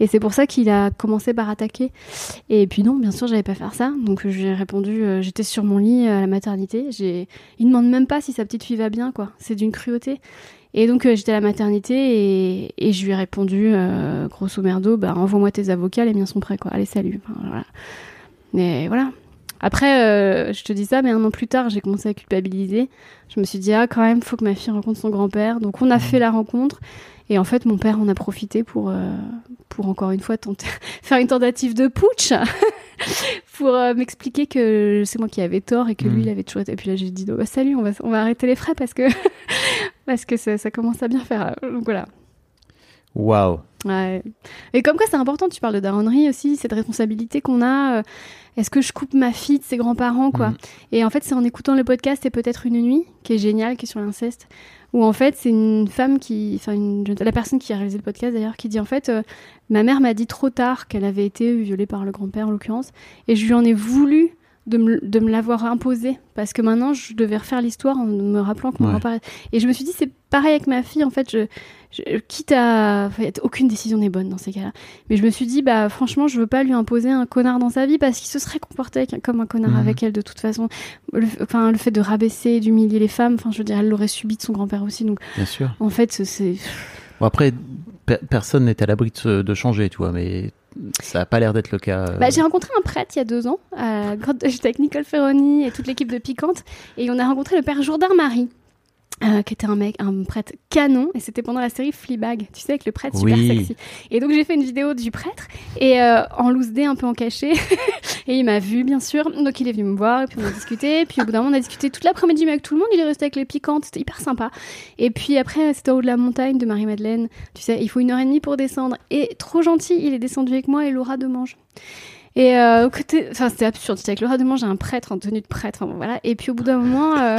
Et c'est pour ça qu'il a commencé par attaquer. Et puis non, bien sûr, j'allais pas faire ça. Donc euh, j'ai répondu, euh, j'étais sur mon lit euh, à la maternité. J'ai... Il demande même pas si sa petite fille va bien, quoi. C'est d'une cruauté. Et donc euh, j'étais à la maternité et, et je lui ai répondu, euh, grosso merdo, bah envoie-moi tes avocats, les miens sont prêts, quoi. Allez, salut. Enfin, voilà. Mais voilà. Après, euh, je te dis ça, mais un an plus tard, j'ai commencé à culpabiliser. Je me suis dit, ah, quand même, faut que ma fille rencontre son grand-père. Donc, on a fait la rencontre. Et en fait, mon père en a profité pour, euh, pour encore une fois, tenter, faire une tentative de putsch. pour euh, m'expliquer que c'est moi qui avais tort et que lui, Mm. il avait toujours été. Et puis là, j'ai dit, oh, bah, salut, on va, on va arrêter les frais parce que, parce que ça, ça commence à bien faire. Donc, voilà. Waouh. Ouais. Et comme quoi, c'est important, tu parles de daronnerie aussi, cette responsabilité qu'on a. euh, Est-ce que je coupe ma fille de ses grands-parents, quoi Mhm. Et en fait, c'est en écoutant le podcast Et peut-être une nuit, qui est génial, qui est sur l'inceste, où en fait, c'est une femme qui. Enfin, la personne qui a réalisé le podcast d'ailleurs, qui dit en fait, euh, ma mère m'a dit trop tard qu'elle avait été violée par le grand-père, en l'occurrence, et je lui en ai voulu. De me, l'avoir imposé parce que maintenant je devais refaire l'histoire en me rappelant que mon grand-père et je me suis dit c'est pareil avec ma fille en fait je, je- quitte à enfin, aucune décision n'est bonne dans ces cas-là mais je me suis dit bah franchement je veux pas lui imposer un connard dans sa vie parce qu'il se serait comporté comme un connard Mhm. avec elle de toute façon le, enfin le fait de rabaisser d'humilier les femmes enfin je veux dire elle l'aurait subi de son grand-père aussi donc Bien sûr. en fait c'est- Bon, après, pe- personne n'est à l'abri de, changer, tu vois, mais ça n'a pas l'air d'être le cas. euh. Bah, j'ai rencontré un prêtre il y a deux ans, j'étais avec Nicole Ferroni et toute l'équipe de Piquante, et on a rencontré le père Jourdain Marie. Euh, qui était un mec, un prêtre canon, et c'était pendant la série Fleabag, tu sais, avec le prêtre super sexy. Et donc j'ai fait une vidéo du prêtre, et euh, en loose day, un peu en cachet, et il m'a vu, bien sûr, donc il est venu me voir, et puis on a discuté, puis au bout d'un moment, on a discuté toute l'après-midi avec tout le monde, il est resté avec les piquantes, c'était hyper sympa. Et puis après, c'était au haut de la montagne de Marie-Madeleine, tu sais, il faut une heure et demie pour descendre, et trop gentil, il est descendu avec moi et Laura Demange. Et euh, au côté, enfin c'était absurde. C'était avec Laura Demange, j'ai un prêtre en tenue de prêtre, enfin, voilà. Et puis au bout d'un moment, euh,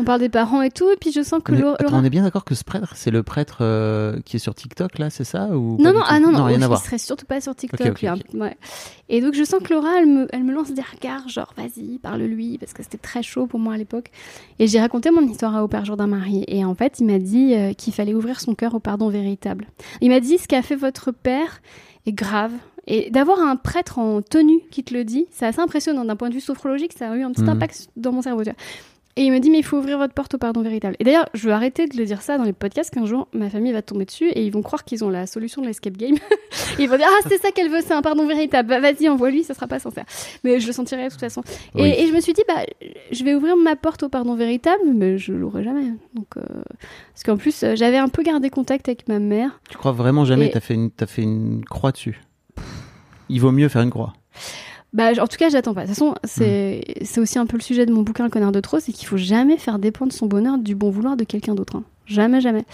on parle des parents et tout, et puis je sens que Laura. attends, on est bien d'accord que ce prêtre, c'est le prêtre euh, qui est sur TikTok, là, c'est ça ou Non, non, ah non, non, rien oh, à il voir. serait surtout pas sur TikTok. Ok, ok, lui, hein. Ouais. Et donc je sens que Laura, elle me, elle me lance des regards, genre vas-y, parle-lui, parce que c'était très chaud pour moi à l'époque. Et j'ai raconté mon histoire au père Jourdain Marie. Et en fait, il m'a dit euh, qu'il fallait ouvrir son cœur au pardon véritable. Il m'a dit ce qu'a fait votre père est grave. Et d'avoir un prêtre en tenue qui te le dit, c'est assez impressionnant d'un point de vue sophrologique, ça a eu un petit Mhm. impact dans mon cerveau. Et il me dit, mais il faut ouvrir votre porte au pardon véritable. Et d'ailleurs, je veux arrêter de le dire ça dans les podcasts qu'un jour, ma famille va tomber dessus et ils vont croire qu'ils ont la solution de l'escape game. ils vont dire, ah, c'est ça qu'elle veut, c'est un pardon véritable. Bah, vas-y, envoie-lui, ça sera pas sincère. Mais je le sentirai de toute façon. Et, Oui. et je me suis dit, bah, je vais ouvrir ma porte au pardon véritable, mais je l'aurai jamais. Donc, euh, parce qu'en plus, euh, j'avais un peu gardé contact avec ma mère. Tu crois vraiment jamais Et- t'as fait, une, fait une croix dessus? Il vaut mieux faire une croix. Bah, en tout cas, j'attends pas. De toute façon, c'est Hmm. c'est aussi un peu le sujet de mon bouquin Le connard de trop, c'est qu'il faut jamais faire dépendre son bonheur du bon vouloir de quelqu'un d'autre. hein. Jamais, jamais.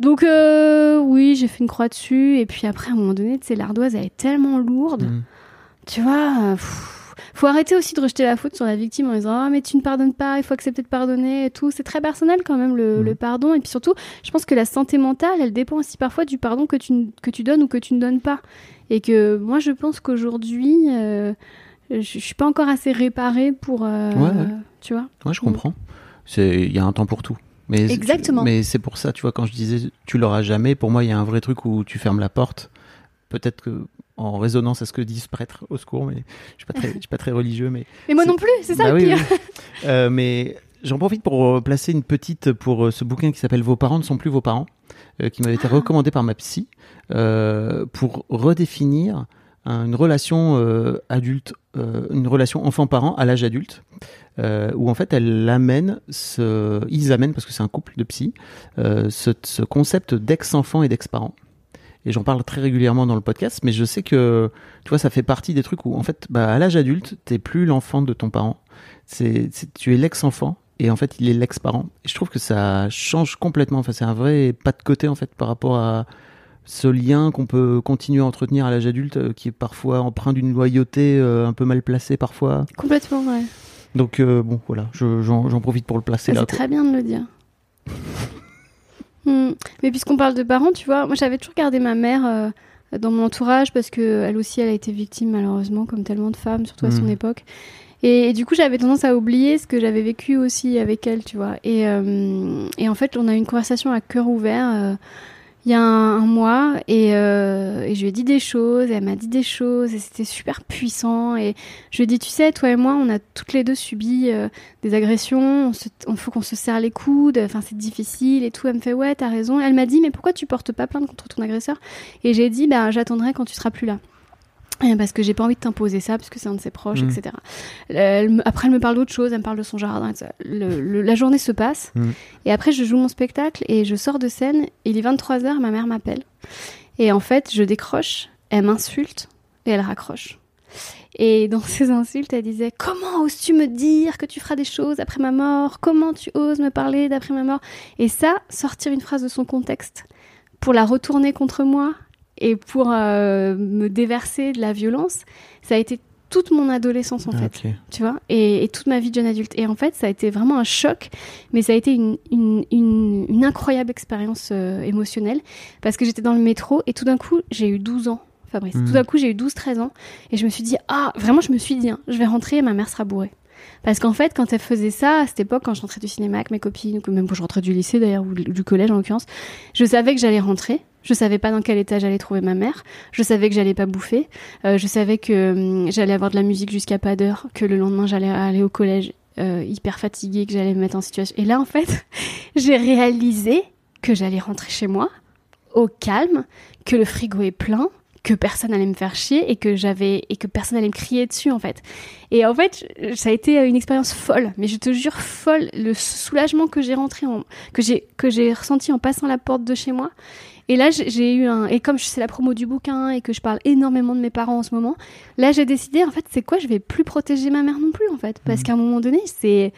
Donc, euh, oui, j'ai fait une croix dessus. Et puis après, à un moment donné, tu sais, l'ardoise, elle est tellement lourde. Mm. Tu vois, pff, faut arrêter aussi de rejeter la faute sur la victime en disant Ah, mais tu ne pardonnes pas, il faut accepter de pardonner et tout. C'est très personnel quand même, le, Mhm. le pardon. Et puis surtout, je pense que la santé mentale, elle dépend aussi parfois du pardon que tu, que tu donnes ou que tu ne donnes pas. Et que moi, je pense qu'aujourd'hui, euh, je, je suis pas encore assez réparée pour. euh, Ouais, ouais. Tu vois Ouais, je comprends. C'est Il y a un temps pour tout. Mais Exactement. Mais c'est pour ça, tu vois, quand je disais tu l'auras jamais, pour moi, il y a un vrai truc où tu fermes la porte. Peut-être que en résonance à ce que dit ce prêtre, au secours, mais je suis je suis pas très religieux, mais Mais moi non plus, c'est ça Bah le oui, pire. oui. Euh, mais j'en profite pour euh, placer une petite pour euh, ce bouquin qui s'appelle Vos parents ne sont plus vos parents, euh, qui m'avait été Ah. recommandé par ma psy, euh, pour redéfinir un- une relation adulte, une relation enfant-parent à l'âge adulte, où en fait elle amène, ce, ils amènent parce que c'est un couple de psy, ce, ce concept d'ex-enfant et d'ex-parent. Et j'en parle très régulièrement dans le podcast, mais je sais que, tu vois, ça fait partie des trucs où, en fait, bah, à l'âge adulte, t'es plus l'enfant de ton parent. C'est, tu es l'ex-enfant, et en fait, il est l'ex-parent. Et je trouve que ça change complètement. Enfin, c'est un vrai pas de côté, en fait, par rapport à ce lien qu'on peut continuer à entretenir à l'âge adulte, euh, qui est parfois empreint d'une loyauté euh, un peu mal placée, parfois. Complètement, ouais. Donc, euh, bon, voilà, je- j'en, profite pour le placer Ah, là. C'est très bien de le dire. Hmm. Mais puisqu'on parle de parents, tu vois, moi j'avais toujours gardé ma mère euh, dans mon entourage parce que elle aussi, elle a été victime malheureusement, comme tellement de femmes, surtout à son Mhm. époque. Et, et du coup, j'avais tendance à oublier ce que j'avais vécu aussi avec elle, tu vois. Et, euh, et en fait, on a eu une conversation à cœur ouvert euh, il y a un, un mois et, euh, et je lui ai dit des choses, et elle m'a dit des choses, et c'était super puissant. Et je lui ai dit, tu sais, toi et moi, on a toutes les deux subi euh, des agressions, on, se- on faut qu'on se serre les coudes, enfin c'est difficile et tout. Elle me fait ouais, t'as raison. Elle m'a dit mais pourquoi tu portes pas plainte contre ton agresseur? Et j'ai dit bah j'attendrai quand tu seras plus là. Et Parce que j'ai pas envie de t'imposer ça, parce que c'est un de ses proches, Mm. etc. Elle me- après, elle me parle d'autre chose, elle me parle de son jardin. le- la journée se passe, Mm. et après, je joue mon spectacle, et je sors de scène, il est 23h, ma mère m'appelle. Et en fait, je décroche, elle m'insulte, et elle raccroche. Et dans ses insultes, elle disait Comment oses-tu me dire que tu feras des choses après ma mort? Comment tu oses me parler d'après ma mort? Et ça, sortir une phrase de son contexte pour la retourner contre moi et pour euh, me déverser de la violence, ça a été toute mon adolescence en Ah, fait tu vois, et, et toute ma vie de jeune adulte. Et en fait, ça a été vraiment un choc, mais ça a été une, une, une, une incroyable expérience euh, émotionnelle, parce que j'étais dans le métro, et tout d'un coup, j'ai eu 12 ans, Fabrice. Mhm. Tout d'un coup, j'ai eu 12-13 ans, et je me suis dit, ah, vraiment, je me suis dit, hein, je vais rentrer et ma mère sera bourrée. Parce qu'en fait, quand elle faisait ça, à cette époque, quand je rentrais du cinéma avec mes copines, ou même quand je rentrais du lycée d'ailleurs, ou du collège en l'occurrence, je savais que j'allais rentrer. Je savais pas dans quel état j'allais trouver ma mère. Je savais que j'allais pas bouffer. Euh, je savais que hum, j'allais avoir de la musique jusqu'à pas d'heure, que le lendemain j'allais aller au collège euh, hyper fatiguée, que j'allais me mettre en situation. Et là, en fait, j'ai réalisé que j'allais rentrer chez moi, au calme, que le frigo est plein, que personne allait me faire chier et que j'avais et que personne allait me crier dessus en fait. Et en fait, ça a été une expérience folle, mais je te jure folle, le soulagement que j'ai rentré en que j'ai que j'ai ressenti en passant la porte de chez moi. Et là, j'ai eu un et comme c'est la promo du bouquin et que je parle énormément de mes parents en ce moment, là j'ai décidé en fait, c'est quoi, je vais plus protéger ma mère non plus en fait, parce qu'à un moment donné, c'est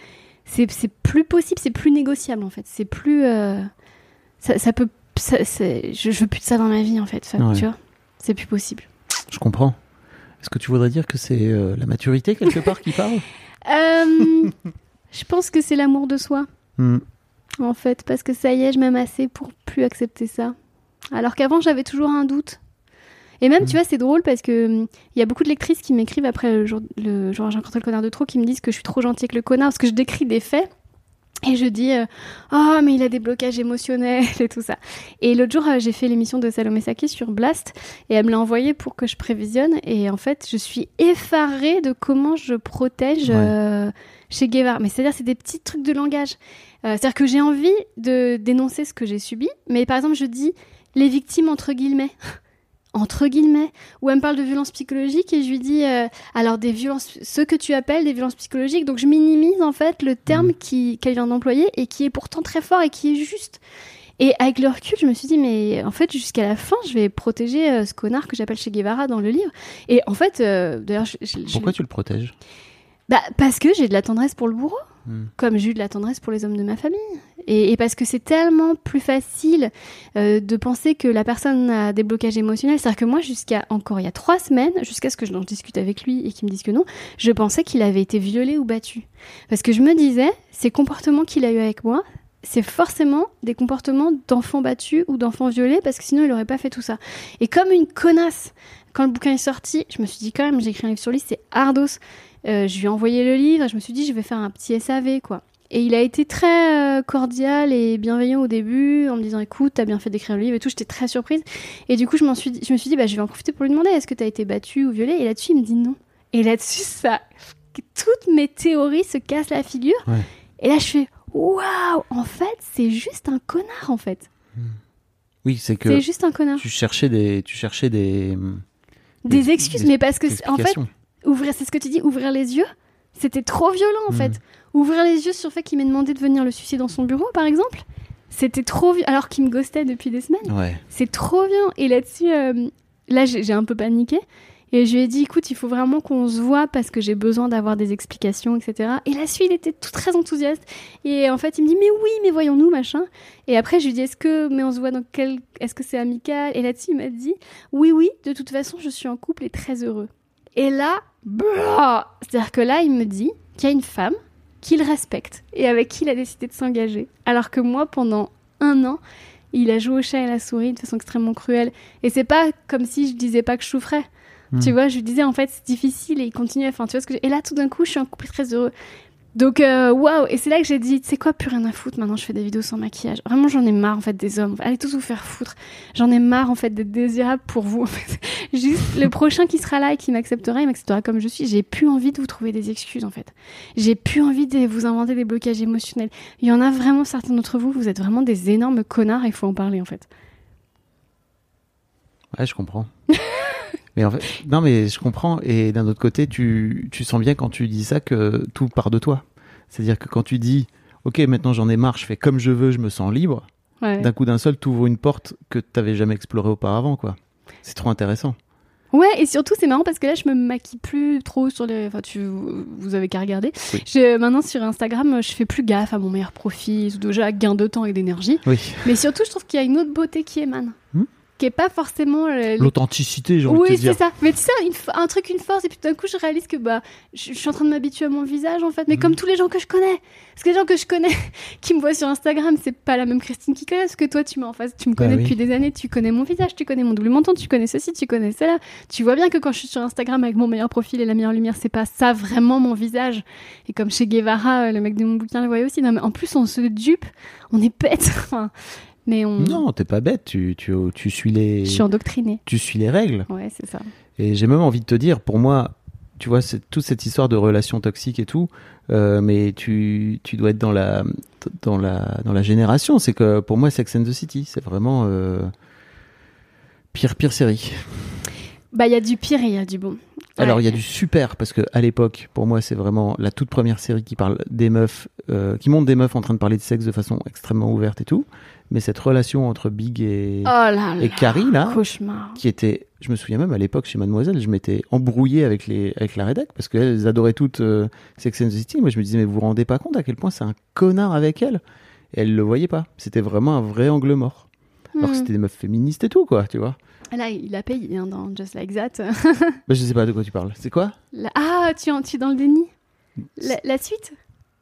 plus possible, c'est plus négociable en fait, c'est plus euh, ça, ça peut ça, je, je veux plus de ça dans ma vie en fait, Ouais. tu vois. C'est plus possible. Je comprends. Est-ce que tu voudrais dire que c'est euh, la maturité quelque part qui parle? Euh, je pense que c'est l'amour de soi, Hmm. en fait, parce que ça y est, je m'aime assez pour plus accepter ça. Alors qu'avant, j'avais toujours un doute. Et même, tu vois, c'est drôle parce que hum, il y a beaucoup de lectrices qui m'écrivent après le jour, le jour où j'ai rencontré le connard de trop, qui me disent que je suis trop gentille avec le connard parce que je décris des faits. Et je dis, euh, oh, mais il a des blocages émotionnels et tout ça. Et l'autre jour, euh, j'ai fait l'émission de Salomé Saki sur Blast et elle me l'a envoyé pour que je prévisionne. Et en fait, je suis effarée de comment je protège Ouais. euh, chez Guevara. Mais c'est-à-dire, c'est des petits trucs de langage. C'est-à-dire que j'ai envie de dénoncer ce que j'ai subi. Mais par exemple, je dis les victimes entre guillemets. entre guillemets, où elle me parle de violences psychologiques et je lui dis euh, alors des violences, ce que tu appelles des violences psychologiques, donc je minimise en fait le terme qui qu'elle vient d'employer et qui est pourtant très fort et qui est juste. Et avec le recul, je me suis dit mais en fait jusqu'à la fin, je vais protéger euh, ce connard que j'appelle Che Guevara dans le livre. Et en fait, euh, d'ailleurs, je- je- je- Pourquoi tu le protèges? Bah, parce que j'ai de la tendresse pour le bourreau, Hmm. comme eu de la tendresse pour les hommes de ma famille. Et, parce que c'est tellement plus facile euh, de penser que la personne a des blocages émotionnels. C'est-à-dire que moi, jusqu'à encore il y a trois semaines, jusqu'à ce que je en discute avec lui et qu'il me dise que non, je pensais qu'il avait été violé ou battu. Parce que je me disais, ces comportements qu'il a eu avec moi, c'est forcément des comportements d'enfants battus ou d'enfants violés, parce que sinon il n'aurait pas fait tout ça. Et comme une connasse, quand le bouquin est sorti, je me suis dit quand même, j'ai écrit un livre sur lui, c'est Ardos. Euh, je lui ai envoyé le livre et je me suis dit, je vais faire un petit SAV, quoi. Et il a été très euh, cordial et bienveillant au début, en me disant, écoute, t'as bien fait d'écrire le livre et tout. J'étais très surprise. Et du coup, je, m'en suis je me suis dit, bah, je vais en profiter pour lui demander, est-ce que t'as été battu ou violé? Et là-dessus, il me dit non. Et là-dessus, ça, toutes mes théories se cassent la figure. Ouais. Et là, je fais, waouh, en fait, c'est juste un connard, en fait. Oui, c'est que C'est juste un connard. tu cherchais des, tu cherchais des, hum, Des des- excuses, des mais parce que, en fait, ouvrir, c'est ce que tu dis, ouvrir les yeux, c'était trop violent en Mm. fait. Ouvrir les yeux sur le fait qu'il m'ait demandé de venir le sucer dans son bureau, par exemple, c'était trop violent, alors qu'il me ghostait depuis des semaines. Ouais. C'est trop violent. Et là-dessus, euh, là, j'ai un peu paniqué. Et je lui ai dit, écoute, il faut vraiment qu'on se voit parce que j'ai besoin d'avoir des explications, etc. Et là-dessus, il était tout très enthousiaste. Et en fait, il me dit, mais oui, mais voyons-nous, machin. Et après, je lui dis, est-ce que, mais on se voit dans quel, est-ce que c'est amical? Et là-dessus, il m'a dit, oui, oui, de toute façon, je suis en couple et très heureux. Et là, brrr, c'est-à-dire que là, il me dit qu'il y a une femme qu'il respecte et avec qui il a décidé de s'engager. Alors que moi, pendant un an, il a joué au chat et à la souris de façon extrêmement cruelle. Et c'est pas comme si je disais pas que je souffrais. Mm. Tu vois, je lui disais en fait c'est difficile et il continuait. Enfin, tu vois ce que Et là, tout d'un coup, je suis en couple très heureux. Donc, euh, waouh! Et c'est là que j'ai dit, tu sais quoi, plus rien à foutre. Maintenant, je fais des vidéos sans maquillage. Vraiment, j'en ai marre en fait des hommes. Allez tous vous faire foutre. J'en ai marre en fait d'être désirable pour vous. en fait. Juste le prochain qui sera là et qui m'acceptera, il m'acceptera comme je suis. J'ai plus envie de vous trouver des excuses en fait. J'ai plus envie de vous inventer des blocages émotionnels. Il y en a vraiment certains d'entre vous, vous êtes vraiment des énormes connards et il faut en parler en fait. Ouais, je comprends. Mais en fait, non, mais je comprends. Et d'un autre côté, tu, tu sens bien quand tu dis ça que tout part de toi. C'est-à-dire que quand tu dis, OK, maintenant j'en ai marre, je fais comme je veux, je me sens libre, Ouais. d'un coup d'un seul, tu ouvres une porte que tu n'avais jamais explorée auparavant, quoi. C'est trop intéressant. Ouais, et surtout, c'est marrant parce que là, je me maquille plus trop sur les. Enfin, tu, vous avez qu'à regarder. Oui. Je, maintenant, sur Instagram, je fais plus gaffe à mon meilleur profil, déjà gain de temps et d'énergie. Oui. Mais surtout, je trouve qu'il y a une autre beauté qui émane. Hmm. Qui est pas forcément. les- L'authenticité, j'ai envie de Oui, te c'est dire. ça. Mais tu sais, une un truc, une force, et puis tout d'un coup, je réalise que bah, je, je suis en train de m'habituer à mon visage, en fait. Mais Hmm. comme tous les gens que je connais. Parce que les gens que je connais, qui me voient sur Instagram, c'est pas la même Christine qui connaît. Parce que toi, tu m'es en face, tu me Bah connais oui. depuis des années, tu connais mon visage, tu connais mon double menton, tu connais ceci, tu connais cela. Tu vois bien que quand je suis sur Instagram avec mon meilleur profil et la meilleure lumière, c'est pas ça vraiment mon visage. Et comme chez Guevara, euh, le mec de mon bouquin le voyait aussi. Non, mais en plus, on se dupe, on est bête. Enfin, mais on. Non, t'es pas bête. Tu, tu, tu suis les, Je suis endoctrinée. tu suis les règles. Ouais, c'est ça. Et j'ai même envie de te dire, pour moi, tu vois, c'est toute cette histoire de relations toxiques et tout, euh, mais tu, tu dois être dans la, dans la, dans la génération. C'est que pour moi, Sex and the City, c'est vraiment euh, pire, pire série. Bah, il y a du pire et il y a du bon. Alors, Ouais. il y a du super, parce que à l'époque, pour moi, c'est vraiment la toute première série qui parle des meufs, euh, qui montre des meufs en train de parler de sexe de façon extrêmement ouverte et tout. Mais cette relation entre Big et, Oh là là. et Carrie, là, Cauchemar. qui était, je me souviens même à l'époque chez Mademoiselle, je m'étais embrouillé avec les avec la rédac parce qu'elles adoraient toutes euh, Sex and the City. Moi, je me disais mais vous vous rendez pas compte à quel point c'est un connard avec elle? Et elle le voyait pas. C'était vraiment un vrai angle mort. Alors que Hmm. c'était des meufs féministes et tout quoi, tu vois. Là, il a payé hein, dans Just Like That. Bah, je sais pas de quoi tu parles. C'est quoi? Ah, tu, en- tu es dans le déni? La, la suite?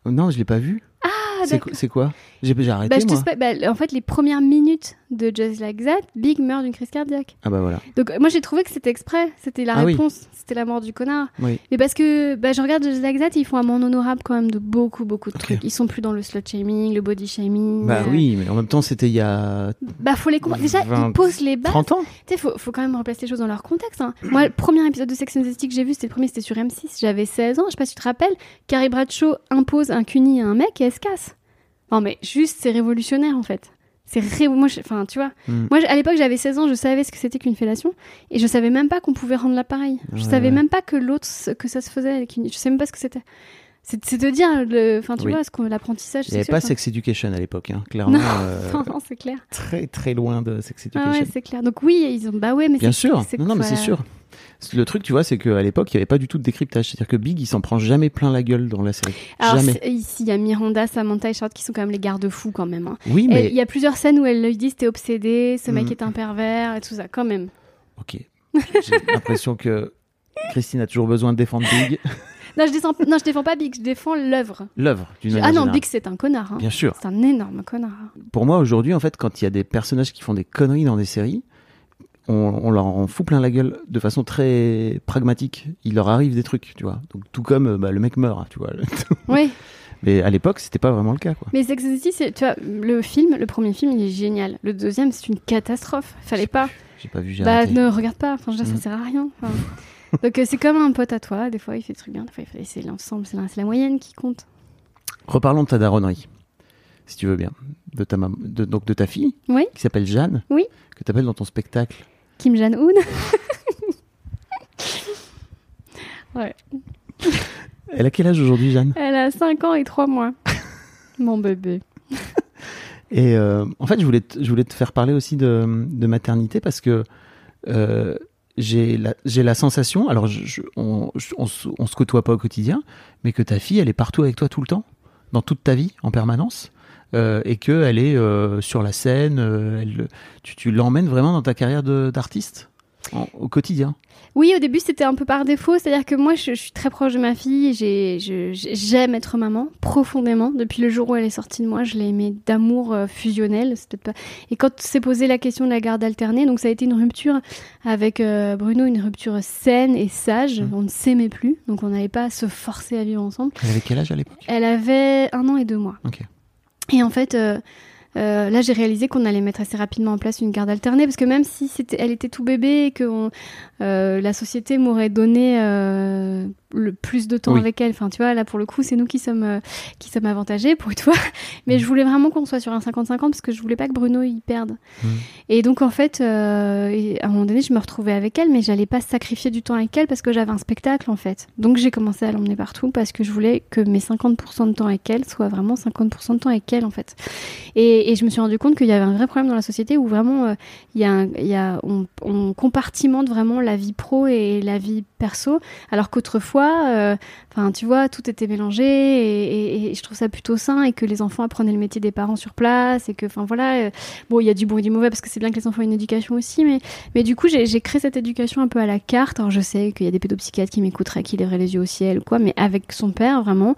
Non, je l'ai pas vu. Ah, c'est quoi, J'ai arrêté Bah, je moi. bah, en fait, les premières minutes de Just Like That, Big meurt d'une crise cardiaque. Ah bah voilà. Donc, moi, j'ai trouvé que c'était exprès. C'était la Ah oui. réponse. C'était la mort du connard. Oui. Mais parce que bah, je regarde Just Like That, ils font un monde honorable quand même de beaucoup, beaucoup de trucs. Ils sont plus dans le slut shaming, le body shaming. Bah euh, oui, mais en même temps c'était il y a Bah, faut les comprendre. Déjà, 20, ils posent les bases. 30 ans. Tu sais, faut, faut quand même replacer les choses dans leur contexte. hein. Moi, le premier épisode de Sex and the City que j'ai vu, c'était le premier, c'était sur M6. J'avais 16 ans, je sais pas si tu te rappelles. Carrie Bradshaw impose un cuni à un mec et elle se casse. Non, mais juste, c'est révolutionnaire en fait. C'est ré... moi, je- enfin, tu vois. Mm. Moi, à l'époque, j'avais 16 ans, je savais ce que c'était qu'une fellation et je savais même pas qu'on pouvait rendre l'appareil. Je savais ouais. même pas que l'autre, que ça se faisait. avec une- Je sais même pas ce que c'était. C'est de dire, le... enfin, tu Oui. vois, ce qu'on l'apprentissage. Il n'y avait pas quoi. Sex Education à l'époque, hein. clairement. Non, euh, non, non, c'est clair. très très loin de Sex Ah Education. ouais, c'est clair. Donc oui, ils ont. Bah ouais, mais Bien sûr, non, non, mais c'est sûr. Le truc, tu vois, c'est qu'à l'époque, il n'y avait pas du tout de décryptage. C'est-à-dire que Big, il s'en prend jamais plein la gueule dans la série. Alors jamais. ici, il y a Miranda, Samantha et Charlotte qui sont quand même les garde-fous quand même. hein. Oui, mais. Il y a plusieurs scènes où elles lui disent t'es obsédé, ce mec Mhm. est un pervers et tout ça, quand même. Ok. J'ai l'impression que Christine a toujours besoin de défendre Big. Non, je, descends... non, je défends pas Big, je défends l'œuvre. L'œuvre, d'une Ah non. Big c'est un connard. hein. Bien sûr. C'est un énorme connard. hein. Pour moi, aujourd'hui, en fait, quand il y a des personnages qui font des conneries dans des séries, on, on leur en fout plein la gueule de façon très pragmatique. Il leur arrive des trucs, tu vois. Donc, tout comme bah, le mec meurt, tu vois. Oui, Mais à l'époque, c'était pas vraiment le cas, quoi. mais Sex and the City, tu vois, le film, le premier film, il est génial. Le deuxième, c'est une catastrophe. Fallait pas. J'ai pas vu, j'ai Bah, arrêté. ne regarde pas. Enfin, je ça sert à rien. Enfin, Donc, euh, c'est comme un pote à toi. Des fois, il fait des trucs bien. Des fois, il fait... c'est l'ensemble, c'est la... moyenne qui compte. Reparlons de ta daronnerie, si tu veux bien. De ta, mam- de, donc de ta fille, Oui. qui s'appelle Jeanne, Oui. que tu appelles dans ton spectacle. Kim Jong-un. ouais. Elle a quel âge aujourd'hui, Jeanne? Elle a 5 ans et 3 mois. Mon bébé. Et euh, en fait, je voulais, te, je voulais te faire parler aussi de, de maternité parce que euh, j'ai la, la sensation, alors je, je- on, je- on, on se côtoie pas au quotidien, mais que ta fille, elle est partout avec toi tout le temps, dans toute ta vie, en permanence, euh, et qu'elle est euh, sur la scène, euh, tu, tu l'emmènes vraiment dans ta carrière d'artiste? En- au quotidien. Oui, au début, c'était un peu par défaut. C'est-à-dire que moi, je, je suis très proche de ma fille. J'aime être maman profondément. Depuis le jour où elle est sortie de moi, je l'ai aimée d'amour euh, fusionnel. Pas... Et quand s'est posé la question de la garde alternée, donc ça a été une rupture avec euh, Bruno, une rupture saine et sage. Mhm. On ne s'aimait plus, donc on n'avait pas à se forcer à vivre ensemble. Elle avait quel âge à l'époque? Elle avait un an et deux mois. Et en fait, euh, euh, là, j'ai réalisé qu'on allait mettre assez rapidement en place une garde alternée parce que même si c'était, elle était tout bébé et que euh, la société m'aurait donné euh, le plus de temps Oui. avec elle. Enfin, tu vois, là pour le coup, c'est nous qui sommes euh, qui sommes avantagés pour une fois. Mais je voulais vraiment qu'on soit sur un 50-50 parce que je voulais pas que Bruno y perde. Mm. Et donc en fait, euh, à un moment donné, je me retrouvais avec elle, mais j'allais pas sacrifier du temps avec elle parce que j'avais un spectacle en fait. Donc j'ai commencé à l'emmener partout parce que je voulais que mes 50% de temps avec elle soient vraiment 50% de temps avec elle en fait. Et, et je me suis rendu compte qu'il y avait un vrai problème dans la société où vraiment euh, y a, un- il y a on, on compartimente vraiment la vie pro et la vie perso, alors qu'autrefois, euh, enfin tu vois, tout était mélangé et, je trouve ça plutôt sain et que les enfants apprenaient le métier des parents sur place et que, enfin voilà, euh, bon il y a du bon et du mauvais parce que c'est bien que les enfants aient une éducation aussi, mais mais du coup j'ai créé cette éducation un peu à la carte. Alors je sais qu'il y a des pédopsychiatres qui m'écouteraient, qui lèveraient les yeux au ciel quoi, mais avec son père vraiment.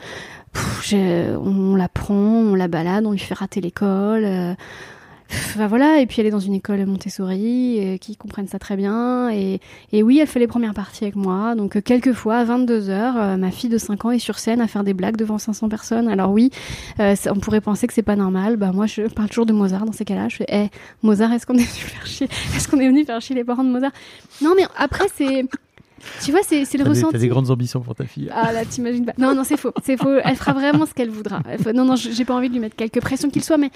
on la prend, on la balade, on lui fait rater l'école. euh, bah voilà, et puis elle est dans une école Montessori euh, qui comprennent ça très bien. Et, et oui, elle fait les premières parties avec moi. Donc, euh, quelquefois, à 22h, ma fille de 5 ans est sur scène à faire des blagues devant 500 personnes. Alors, oui, euh, on pourrait penser que c'est pas normal. Bah, moi, je parle toujours de Mozart dans ces cas-là. Je fais, Eh, Mozart, est-ce qu'on est venu faire Est-ce qu'on est venu faire chier les parents de Mozart? Non, mais après, c'est. Tu vois, c'est c'est le des, ressenti. t'as des grandes ambitions pour ta fille. Ah là, t'imagines pas. Non, non, c'est faux. C'est faux. Elle fera vraiment ce qu'elle voudra. Non, non, j'ai pas envie de lui mettre quelques pressions qu'il soit, mais,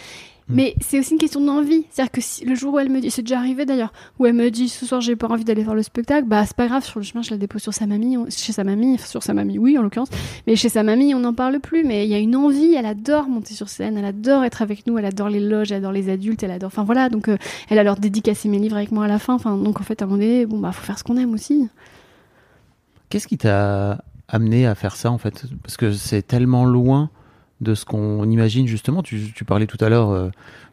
Hmm. mais c'est aussi une question d'envie. C'est-à-dire que si, le jour où elle me dit, c'est déjà arrivé d'ailleurs, où elle me dit ce soir j'ai pas envie d'aller faire le spectacle, bah c'est pas grave, sur le chemin je la dépose sur sa mamie, on- chez sa mamie, enfin, sur sa mamie, oui en l'occurrence, mais chez sa mamie on n'en parle plus. Mais il y a une envie, elle adore monter sur scène, elle adore être avec nous, elle adore les loges, elle adore les adultes, elle adore. Enfin voilà, donc euh, elle a leur dédicacé mes livres avec moi à la fin. Enfin, donc en fait, à un moment donné, bon bah faut faire ce qu'on aime aussi. Qu'est-ce qui t'a amené à faire ça en fait? Parce que c'est tellement loin de ce qu'on imagine justement. Tu, parlais tout à l'heure euh,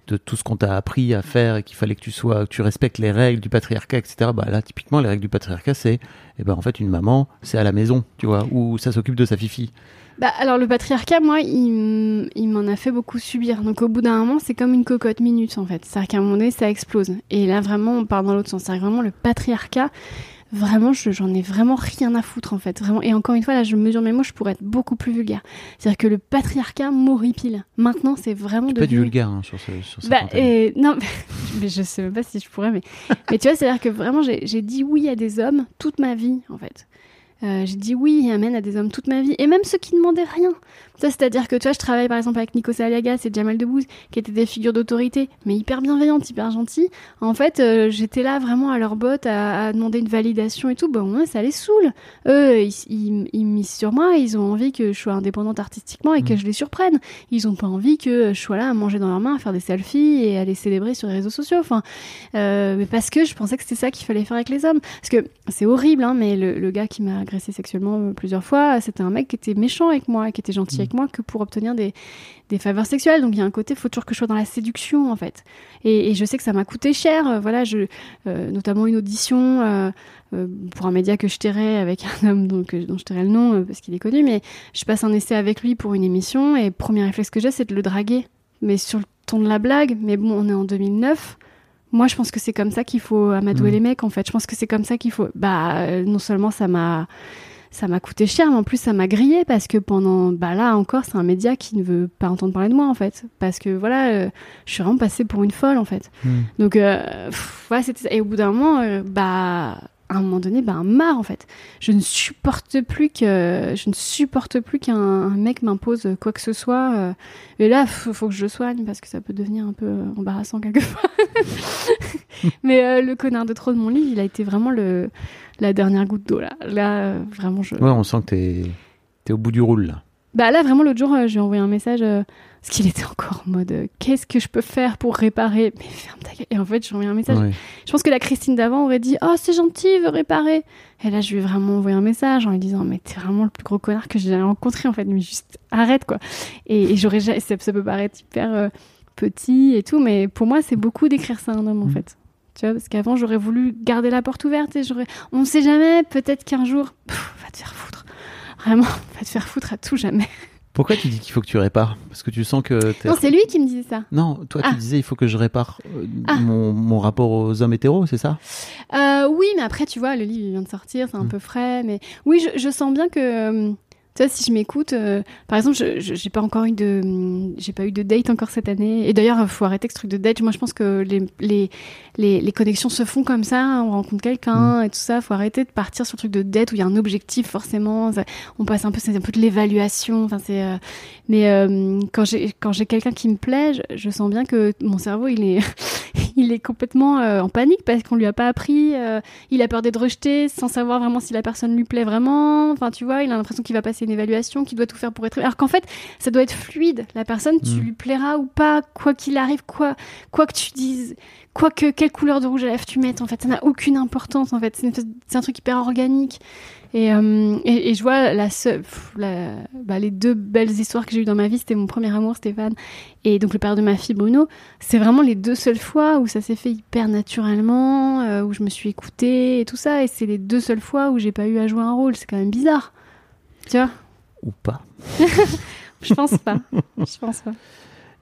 de tout ce qu'on t'a appris à faire et qu'il fallait que tu sois, que tu respectes les règles du patriarcat, etc. Bah là, typiquement, les règles du patriarcat, c'est, eh ben en fait, une maman, c'est à la maison, tu vois, où ça s'occupe de sa fifi. Bah, alors le patriarcat, moi, il, m'en a fait beaucoup subir. Donc au bout d'un moment, c'est comme une cocotte minute en fait. C'est-à-dire qu'à un moment donné, ça explose. Et là, vraiment, on part dans l'autre sens. Que vraiment le patriarcat, vraiment, je- j'en ai vraiment rien à foutre en fait. Vraiment. Et encore une fois, là, je mesure mes mots, je pourrais être beaucoup plus vulgaire. C'est-à-dire que le patriarcat m'horripile. Maintenant, c'est vraiment Tu peux être devenu... vulgaire hein, sur, ce, sur cette Bah, et- non, mais je sais même pas si je pourrais, mais, mais tu vois, c'est-à-dire que vraiment, j'ai j'ai dit oui à des hommes toute ma vie, en fait. Euh, j'ai dit oui et amen à des hommes toute ma vie, et même ceux qui demandaient rien. Ça, c'est-à-dire que tu vois, je travaille par exemple avec Nikos Aliagas et Jamal Debbouze, qui étaient des figures d'autorité, mais hyper bienveillantes, hyper gentilles. En fait, euh, j'étais là vraiment à leur botte à, à demander une validation et tout. Bon, ouais, ça les saoule. Eux, ils, ils, ils misent sur moi, ils ont envie que je sois indépendante artistiquement et que je les surprenne. Ils ont pas envie que je sois là à manger dans leurs mains, à faire des selfies et à les célébrer sur les réseaux sociaux. Enfin, euh, mais parce que je pensais que c'était ça qu'il fallait faire avec les hommes. Parce que c'est horrible, hein, mais le, le gars qui m'a agressé sexuellement euh, plusieurs fois, c'était un mec qui était méchant avec moi, qui était gentil avec moi que pour obtenir des, des faveurs sexuelles. Donc il y a un côté, faut toujours que je sois dans la séduction en fait. Et, et je sais que ça m'a coûté cher. euh, voilà, je, euh, notamment une audition euh, pour un média que je tairais avec un homme donc, dont je tairais le nom parce qu'il est connu. Mais je passe un essai avec lui pour une émission et premier réflexe que j'ai, c'est de le draguer. Mais sur le ton de la blague. Mais bon, on est en 2009. Moi, je pense que c'est comme ça qu'il faut amadouer Mhm. les mecs, en fait. Je pense que c'est comme ça qu'il faut. Bah, non seulement ça m'a, ça m'a coûté cher, mais en plus ça m'a grillé parce que pendant, bah là encore, c'est un média qui ne veut pas entendre parler de moi, en fait. Parce que voilà, euh, je suis vraiment passée pour une folle, en fait. Hmm. Donc, euh, pff, c'était. Et au bout d'un moment, euh, bah, à un moment donné, bah, marre, en fait. Je ne supporte plus que, je ne supporte plus qu'un un mec m'impose quoi que ce soit. euh, et là, faut, faut que je le soigne parce que ça peut devenir un peu embarrassant quelquefois. Mais le connard de trop de mon livre, il a été vraiment le, la dernière goutte d'eau, là. Là, euh, vraiment, je. Ouais, on sent que t'es, au bout du roule, là. Bah là, vraiment, l'autre jour, euh, j'ai envoyé un message euh, parce qu'il était encore en mode euh, Qu'est-ce que je peux faire pour réparer? Mais ferme ta gueule. Et en fait, j'ai envoyé un message. Ouais. Je pense que la Christine d'avant aurait dit Oh, c'est gentil, il veut réparer. Et là, je lui ai vraiment envoyé un message en lui disant Mais t'es vraiment le plus gros connard que j'ai jamais rencontré, en fait. Mais juste arrête, quoi. Et, et j'aurais. Ça, ça peut paraître hyper petit et tout, mais pour moi, c'est beaucoup d'écrire ça à un homme, en Mm. fait. Tu vois, parce qu'avant, j'aurais voulu garder la porte ouverte et j'aurais. On ne sait jamais, peut-être qu'un jour. Pff, va te faire foutre. Vraiment, va te faire foutre à tout jamais. Pourquoi tu dis qu'il faut que tu répares? Parce que tu sens que. Non, c'est lui qui me disait ça. Non, toi tu Ah. disais il faut que je répare euh, Ah. mon, mon rapport aux hommes hétéros, c'est ça? Euh, oui, mais après, tu vois, le livre il vient de sortir, c'est un Mm. peu frais, mais oui, je, je sens bien que. Tu vois, si je m'écoute, euh, par exemple, je j'ai pas encore eu de, hum, j'ai pas eu de date encore cette année. Et d'ailleurs, il faut arrêter ce truc de date. Moi, je pense que les les les, les connexions se font comme ça. On rencontre quelqu'un et tout ça. Faut arrêter de partir sur le truc de date où il y a un objectif forcément. Ça- on passe un peu, c'est un peu de l'évaluation. Enfin, c'est. euh, mais euh, quand j'ai quand j'ai quelqu'un qui me plaît, je, je sens bien que mon cerveau, il est il est complètement en panique parce qu'on lui a pas appris. il a peur d'être rejeté sans savoir vraiment si la personne lui plaît vraiment. Enfin, tu vois, il a l'impression qu'il va passer une évaluation, qu'il doit tout faire pour être. Alors qu'en fait, ça doit être fluide. La personne, tu Mm. lui plairas ou pas, quoi qu'il arrive, quoi, quoi que tu dises, quoi que quelle couleur de rouge à lèvres tu mettes. En fait, ça n'a aucune importance. En fait, c'est un truc hyper organique. Et, euh, et, et je vois la seule, pff, la- bah, les deux belles histoires que j'ai eues dans ma vie, c'était mon premier amour, Stéphane, et donc le père de ma fille, Bruno. C'est vraiment les deux seules fois où ça s'est fait hyper naturellement, euh, où je me suis écoutée et tout ça. Et c'est les deux seules fois où j'ai pas eu à jouer un rôle. C'est quand même bizarre. Tu vois Ou pas. Je pense pas. Je pense pas.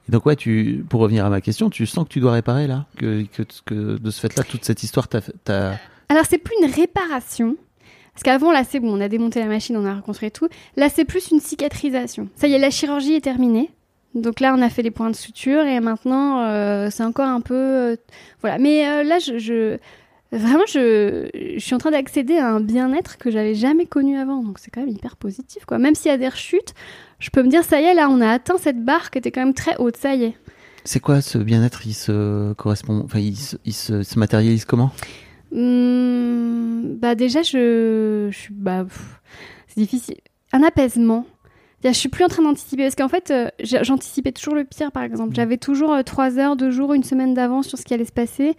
Et donc, ouais, tu, pour revenir à ma question, tu sens que tu dois réparer là que, que, que de ce fait-là, toute cette histoire, t'as. t'as- Alors, c'est plus une réparation. Parce qu'avant, là, c'est bon, on a démonté la machine, on a reconstruit tout. Là, c'est plus une cicatrisation. Ça y est, la chirurgie est terminée. Donc là, on a fait les points de suture et maintenant, euh, c'est encore un peu. euh, voilà. Mais euh, là, je, je- Vraiment, je, je suis en train d'accéder à un bien-être que j'avais jamais connu avant. Donc c'est quand même hyper positif, quoi. Même s'il y a des rechutes, je peux me dire, ça y est, là, on a atteint cette barre qui était quand même très haute. Ça y est. C'est quoi ce bien-être? Il se correspond. Enfin, il se, il se, se matérialise comment? Hum, bah déjà, je, je suis, bah, c'est difficile. Un apaisement. Je suis plus en train d'anticiper parce qu'en fait, euh, j'a- j'anticipais toujours le pire, par exemple. J'avais toujours euh, trois heures, deux jours, une semaine d'avance sur ce qui allait se passer.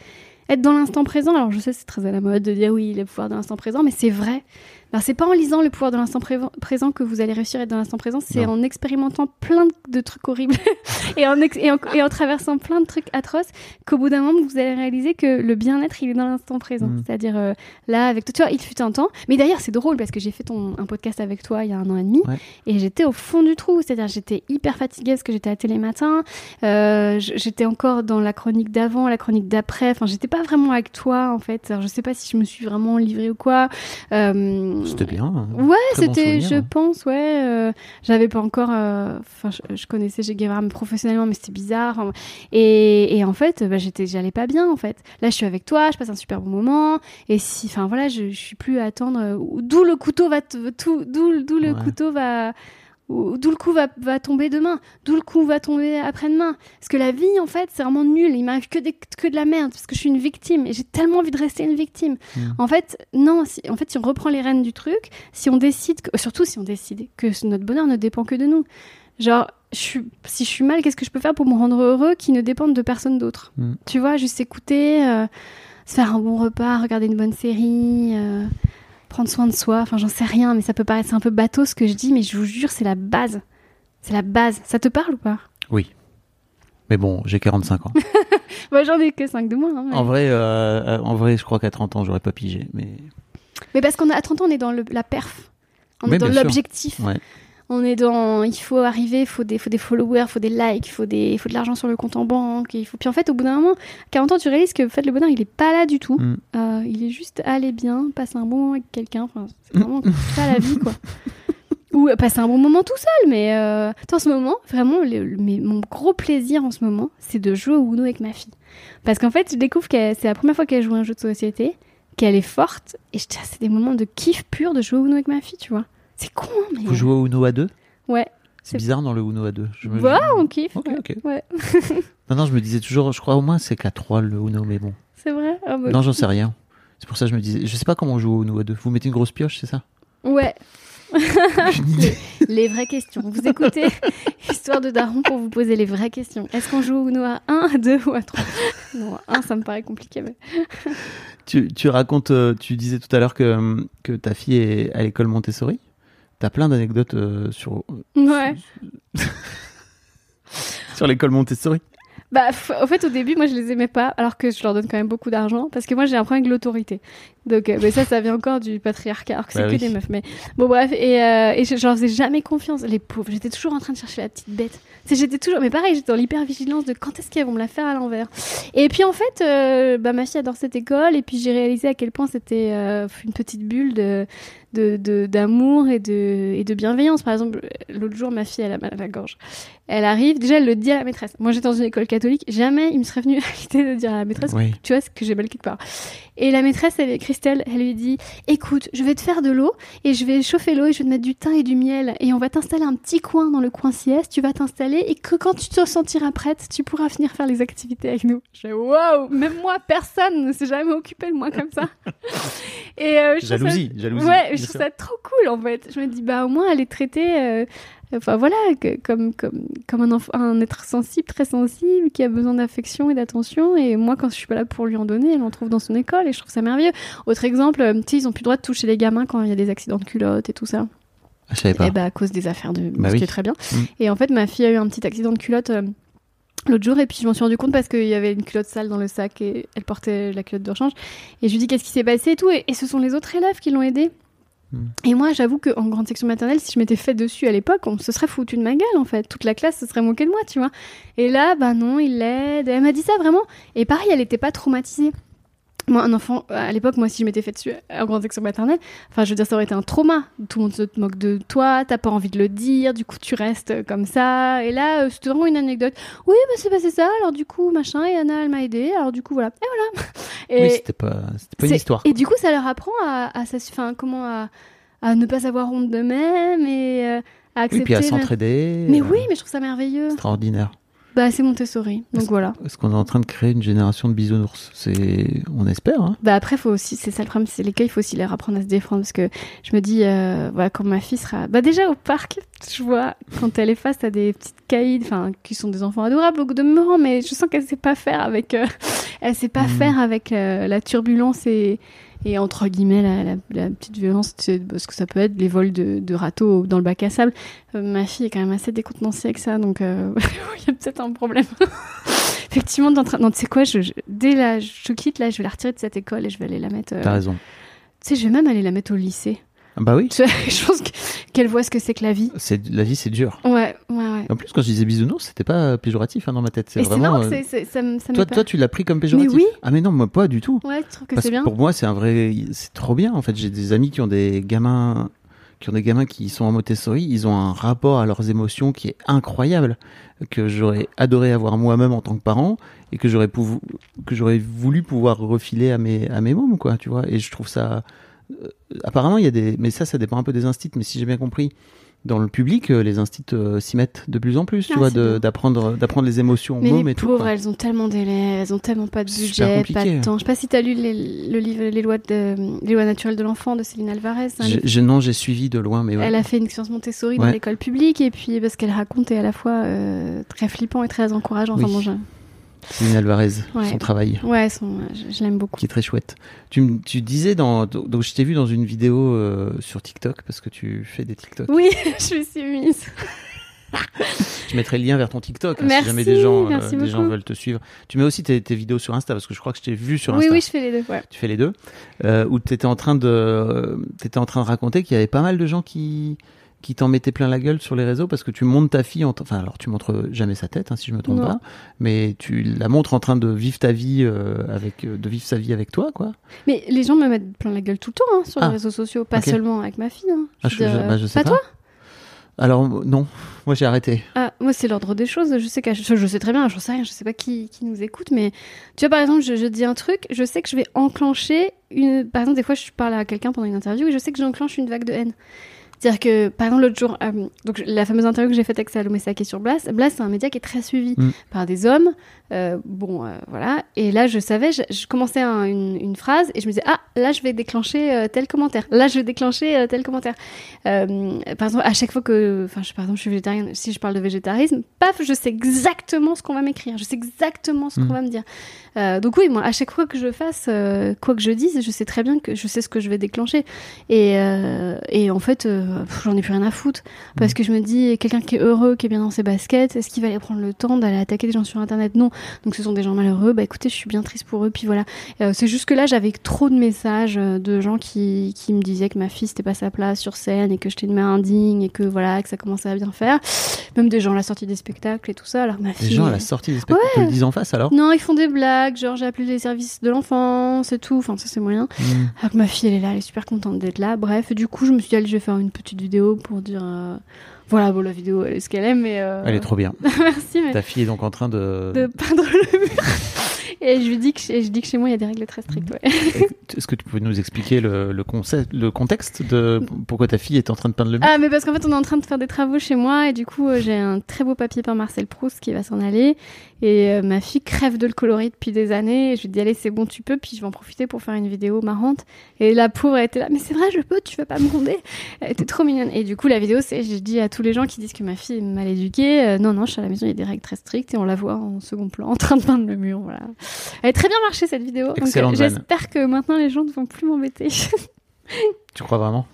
Être dans l'instant présent. Alors, je sais, c'est très à la mode de dire oui, le pouvoir de l'instant présent, mais c'est vrai. Alors, c'est pas en lisant le pouvoir de l'instant présent que vous allez réussir à être dans l'instant présent, c'est en expérimentant plein de- trucs horribles et, en ex- et, en, et en traversant plein de trucs atroces qu'au bout d'un moment, vous allez réaliser que le bien-être, il est dans l'instant présent. Mm. C'est-à-dire, euh, là, avec toi, tu vois, il fut un temps. Mais d'ailleurs, c'est drôle parce que j'ai fait ton, un podcast avec toi il y a un an et demi Ouais. et j'étais au fond du trou. C'est-à-dire, j'étais hyper fatiguée parce que j'étais à la télé matin. Euh, j'étais encore dans la chronique d'avant, la chronique d'après. Enfin, j'étais pas vraiment avec toi, en fait. Alors, je sais pas si je me suis vraiment livrée ou quoi. Euh, C'était bien. hein. Ouais, Très c'était, je pense, ouais. euh, J'avais pas encore. euh, Enfin, je, je connaissais G. Guevara mais professionnellement, mais c'était bizarre. et, et en fait, bah, j'étais, j'allais pas bien, en fait. Là, je suis avec toi, je passe un super bon moment. Et si, enfin, voilà, je, je suis plus à attendre. euh, D'où le couteau va, tout, d'où, d'où le Ouais. couteau va. D'où le coup va, va tomber demain, d'où le coup va tomber après-demain? Parce que la vie, en fait, c'est vraiment nul. Il m'arrive que, des- que de la merde, parce que je suis une victime. Et j'ai tellement envie de rester une victime. Mm. En fait, non, si, en fait, si on reprend les rênes du truc, si on décide, que- surtout si on décide que notre bonheur ne dépend que de nous. Genre, je suis, si je suis mal, qu'est-ce que je peux faire pour me rendre heureux qui ne dépende de personne d'autre? Mm. Tu vois, juste écouter, euh, se faire un bon repas, regarder une bonne série, euh, prendre soin de soi. Enfin, j'en sais rien, mais ça peut paraître un peu bateau ce que je dis, mais je vous jure, c'est la base. C'est la base. Ça te parle ou pas? Oui. Mais bon, j'ai 45 ans. Moi, j'en ai que 5 de moins. hein, mais... En vrai, euh, en vrai, je crois qu'à 30 ans, j'aurais pas pigé. Mais Mais parce qu'on a à 30 ans, on est dans le- la perf. On est dans l'objectif. ouais. On est dans, il faut arriver, il faut des, faut des followers, il faut des likes, il faut des, faut de l'argent sur le compte en banque. Il faut, puis en fait, au bout d'un moment, 40 ans, tu réalises que en fait, le bonheur, il est pas là du tout. Mm. Euh, il est juste aller bien, passer un bon moment avec quelqu'un. Enfin, c'est vraiment ça la vie, quoi. Ou euh, passer un bon moment tout seul. Mais euh, en ce moment, vraiment, le- le- mais mon gros plaisir en ce moment, c'est de jouer au Uno avec ma fille. Parce qu'en fait, je découvre que c'est la première fois qu'elle joue à un jeu de société, qu'elle est forte. Et c'est des moments de kiff pur de jouer au Uno avec ma fille, tu vois. C'est con, hein, mais. Vous jouez au Uno à deux Ouais. C'est bizarre dans le Uno à deux. Je me... Voilà, on kiffe. Ok, ouais. ok. Ouais. Non, non, je me disais toujours, je crois au moins c'est qu'à 3 le Uno, mais bon. C'est vrai? Ah bah, Non, j'en sais rien. C'est pour ça que je me disais, je sais pas comment on joue au Uno à deux. Vous mettez une grosse pioche, c'est ça? Ouais, les vraies questions. Vous écoutez Histoire de Daron pour vous poser les vraies questions. Est-ce qu'on joue au Uno à 1, à 2 ou à 3 Non, à 1, ça me paraît compliqué. mais- Tu, tu racontes, euh, tu disais tout à l'heure que, que ta fille est à l'école Montessori. T'as plein d'anecdotes euh, sur, Ouais. sur l'école Montessori. Bah, au fait, au début, moi, je les aimais pas, alors que je leur donne quand même beaucoup d'argent, parce que moi, j'ai un problème avec l'autorité. Donc, euh, mais ça, ça vient encore du patriarcat, alors que c'est Bah que oui. des meufs. Mais bon, bref, et, euh, et je, je leur faisais jamais confiance, les pauvres. J'étais toujours en train de chercher la petite bête. C'est, j'étais toujours, mais pareil, j'étais dans l'hypervigilance de quand est-ce qu'elles vont me la faire à l'envers. Et puis, en fait, euh, bah, ma fille adore cette école, et puis j'ai réalisé à quel point c'était euh, une petite bulle de, de, de- d'amour et de, et de bienveillance. Par exemple, l'autre jour, ma fille, elle a mal à la gorge. Elle arrive, déjà, elle le dit à la maîtresse. Moi, j'étais dans une école catholique, jamais il me serait venu à l'idée de dire à la maîtresse, Oui. tu vois, que j'ai mal quelque part. Et la maîtresse, elle, Christelle, elle lui dit, écoute, je vais te faire de l'eau et je vais chauffer l'eau et je vais te mettre du thym et du miel et on va t'installer un petit coin dans le coin sieste, tu vas t'installer et que quand tu te sentiras prête, tu pourras venir faire les activités avec nous. Je waouh, même moi, personne ne s'est jamais occupé de moi comme ça. et euh, ça- Jalousie, jalousie. Ouais, je trouve sûr. ça trop cool en fait. Je me dis, bah au moins elle est traitée, euh, enfin voilà, que- comme, comme, comme un, enfant, un être sensible, très sensible, qui a besoin d'affection et d'attention. Et moi, quand je suis pas là pour lui en donner, elle en trouve dans son école et je trouve ça merveilleux. Autre exemple, euh, tu ils ont plus le droit de toucher les gamins quand il y a des accidents de culotte et tout ça. Ah, Je savais pas. Eh bah, à cause des affaires de. Bah ce oui. qui est très bien. Mm. Et en fait, ma fille a eu un petit accident de culotte. euh, L'autre jour, et puis je m'en suis rendu compte parce qu'il y avait une culotte sale dans le sac et elle portait la culotte de rechange. Et je lui dis qu'est-ce qui s'est passé et tout? Et, et ce sont les autres élèves qui l'ont aidée. Et moi, j'avoue qu'en grande section maternelle, si je m'étais fait dessus à l'époque, on se serait foutu de ma gueule en fait. Toute la classe se serait moquée de moi, tu vois. Et là, bah non, il l'aide. Elle m'a dit ça vraiment. Et pareil, elle était pas traumatisée. Moi, un enfant, à l'époque, moi, si je m'étais fait dessus en grande section maternelle, enfin, je veux dire, ça aurait été un trauma. Tout le monde se moque de toi, t'as pas envie de le dire, du coup, tu restes comme ça. Et là, euh, c'était vraiment une anecdote. Oui, bah, c'est passé ça, alors du coup, machin, et Anna, elle m'a aidé, alors du coup, voilà. Et voilà. Et, Oui, c'était pas, c'était pas une histoire. Et du coup, ça leur apprend à, à, enfin, comment à, à ne pas avoir honte d'eux-mêmes et euh, à accepter. puis à s'entraider. Mais euh, oui, mais je trouve ça merveilleux. Extraordinaire. Bah, c'est Montessori. Donc Est-ce- voilà. Est-ce qu'on est en train de créer une génération de bisounours? C'est, on espère. Hein Bah après, faut aussi, c'est ça le problème, c'est l'écueil, il faut aussi leur apprendre à se défendre parce que je me dis, euh, voilà, quand ma fille sera, bah déjà au parc, je vois quand elle est face à des petites caïds, enfin, qui sont des enfants adorables au demeurant, mais je sens qu'elle sait pas faire avec, euh, elle sait pas Mhm. faire avec euh, la turbulence et, et entre guillemets la, la- la petite violence, parce que ça peut être les vols de, de râteaux dans le bac à sable. Euh, ma fille est quand même assez décontenancée avec ça, donc euh, il y a peut-être un problème. Effectivement, dans, non, tu sais quoi, je, je- dès là, je quitte là, je vais la retirer de cette école et je vais aller la mettre. euh, T'as raison. tu sais, je vais même aller la mettre au lycée. Ah Bah oui. Je pense que- qu'elle voit ce que c'est que la vie. C'est la vie, c'est dur. Ouais, ouais, ouais. En plus, quand je disais bisounours, c'était pas péjoratif hein, dans ma tête. C'est vraiment. que euh, c'est- c'est- ça me ça me Toi, toi, tu l'as pris comme péjoratif. oui. Ah mais non, moi pas du tout. Ouais, tu trouves que c'est bien pour moi, c'est un vrai, c'est trop bien. En fait, j'ai des amis qui ont des gamins, qui ont des gamins qui sont en Montessori. Ils ont un rapport à leurs émotions qui est incroyable, que j'aurais adoré avoir moi-même en tant que parent et que j'aurais que j'aurais voulu pouvoir refiler à mes, à mes mômes, quoi. Tu vois. Et je trouve ça. Euh, apparemment, il y a des, mais ça, ça dépend un peu des instituts. Mais si j'ai bien compris. Dans le public, euh, les instituts euh, s'y mettent de plus en plus, tu Ah, vois, d'apprendre, d'apprendre les émotions Mais les tout. pauvres, quoi. elles ont tellement d'élèves, elles ont tellement pas de budget, pas de temps. Je sais pas si t'as lu les- le livre Les lois, de, les lois naturelles de l'enfant de Céline Alvarez. livre j'ai- non, j'ai suivi de loin, mais ouais. Elle a fait une expérience Montessori dans l'école publique et puis parce qu'elle raconte est à la fois euh, très flippant et très encourageant. Enfin Oui. bon, je- Céline Alvarez, Ouais. son travail. ouais, son- je, je l'aime beaucoup. qui est très chouette. Tu, tu disais dans donc je t'ai vu dans une vidéo euh, sur TikTok parce que tu fais des TikTok. Oui, je me suis mise. Je mettrai le lien vers ton TikTok hein, si jamais des gens euh, des gens veulent te suivre. Tu mets aussi tes, tes vidéos sur Insta parce que je crois que je t'ai vu sur Oui, Insta. oui, je fais les deux. Ouais. Tu fais les deux. Euh, où tu étais en train de t'étais en train de raconter qu'il y avait pas mal de gens qui qui t'en mettaient plein la gueule sur les réseaux parce que tu montes ta fille en enfin alors tu montres jamais sa tête hein, si je me trompe Non. pas mais tu la montres en train de vivre ta vie euh, avec euh, de vivre sa vie avec toi quoi Mais les gens me mettent plein la gueule tout le temps hein, sur Ah. les réseaux sociaux, pas seulement avec ma fille. hein. Ah, Je dire, bah, je sais pas pas, toi? Alors non moi j'ai arrêté Ah, moi, c'est l'ordre des choses. Je sais, je, je sais très bien, j'en sais rien, je sais pas qui, qui nous écoute, mais tu vois, par exemple, je, je dis un truc, je sais que je vais enclencher une. Par exemple, des fois, je parle à quelqu'un pendant une interview et je sais que j'enclenche une vague de haine. C'est-à-dire que, par exemple, l'autre jour, euh, donc la fameuse interview que j'ai faite avec Salomé Saké sur Blast, Blast, c'est un média qui est très suivi Mm. par des hommes. euh, bon, euh, voilà. Et là, je savais, je, je commençais un- une, une phrase et je me disais, ah, là, je vais déclencher tel commentaire. Là, je vais déclencher tel commentaire. Par exemple, à chaque fois que, enfin, je, par exemple, je suis végétarienne, si je parle de végétarisme, paf, je sais exactement ce qu'on va m'écrire, je sais exactement ce Mm. qu'on va me dire. Donc oui, moi, à chaque fois que je fasse, quoi que je dise, je sais très bien que je sais ce que je vais déclencher. Et, et en fait, euh, j'en ai plus rien à foutre. Parce que je me dis, quelqu'un qui est heureux, qui est bien dans ses baskets, est-ce qu'il va aller prendre le temps d'aller attaquer des gens sur Internet? Non. Donc ce sont des gens malheureux. Bah écoutez, je suis bien triste pour eux. Puis voilà. Euh, c'est juste que là, j'avais trop de messages euh, de gens qui, qui me disaient que ma fille, c'était pas sa place sur scène et que j'étais une mère indigne et que voilà, que ça commençait à bien faire. Même des gens à la sortie des spectacles et tout ça. Alors ma fille. gens à la sortie des spectacles te le disent en face alors? Non, ils font des blagues, genre j'ai appelé les services de l'enfance et tout, enfin ça c'est moyen. Hmm. Alors que ma fille elle est là, elle est super contente d'être là. Bref, du coup je me suis dit allez je vais faire une petite vidéo pour dire euh, voilà bon la vidéo elle est ce qu'elle est mais euh, Elle est trop bien. merci mais Ta fille est donc en train de. de peindre le mur. et je lui dis que chez, je dis que chez moi il y a des règles très strictes. Ouais. Est-ce que tu peux nous expliquer le, le, concept, le contexte de pourquoi ta fille est en train de peindre le mur? Ah mais parce qu'en fait on est en train de faire des travaux chez moi et du coup euh, j'ai un très beau papier par Marcel Proust qui va s'en aller et euh, ma fille crève de le colorer depuis des années. Et je lui dis allez c'est bon tu peux. Puis je vais en profiter pour faire une vidéo marrante. Et la pauvre elle était là mais c'est vrai je peux tu vas pas me gronder? Elle était trop mignonne. Et du coup la vidéo c'est je dis à tous les gens qui disent que ma fille est mal éduquée euh, non non je suis à la maison il y a des règles très strictes et on la voit en second plan en train de peindre le mur voilà. Elle a très bien marché cette vidéo. Donc Excellente euh, j'espère que maintenant les gens ne vont plus m'embêter. Tu crois vraiment?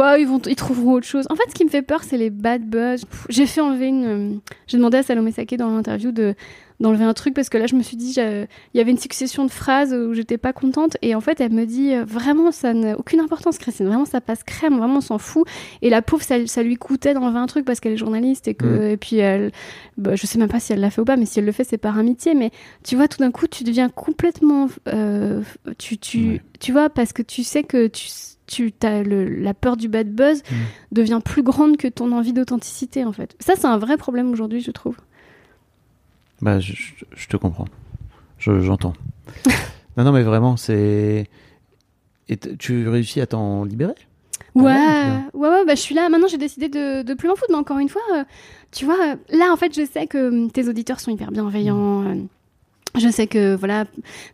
Bah, ils, vont, ils trouveront autre chose. En fait, ce qui me fait peur, c'est les bad buzz. J'ai fait enlever une. euh, J'ai demandé à Salomé Saké dans l'interview de d'enlever un truc parce que là, je me suis dit, j'ai- il y avait une succession de phrases où j'étais pas contente. Et en fait, elle me dit, euh, vraiment, ça n'a aucune importance, Christine. Vraiment, ça passe crème. Vraiment, on s'en fout. Et la pauvre, ça, ça lui coûtait d'enlever un truc parce qu'elle est journaliste et que. Mm. Et puis, elle. Bah, je sais même pas si elle l'a fait ou pas, mais si elle le fait, c'est par amitié. Mais tu vois, tout d'un coup, tu deviens complètement. euh, tu, tu, Ouais. tu vois, parce que tu sais que tu. Tu as le, la peur du bad buzz Mm. devient plus grande que ton envie d'authenticité en fait. Ça c'est un vrai problème aujourd'hui je trouve. Bah, je, te comprends. Je- J'entends. non, non, mais vraiment, c'est. Et tu réussis à t'en libérer? Ouais, ouais, ouais, ouais, bah, je suis là. Maintenant, j'ai décidé de, de plus m'en foutre. Mais encore une fois, euh, tu vois, euh, là, en fait, je sais que hum, tes auditeurs sont hyper bienveillants. euh, je sais que, voilà,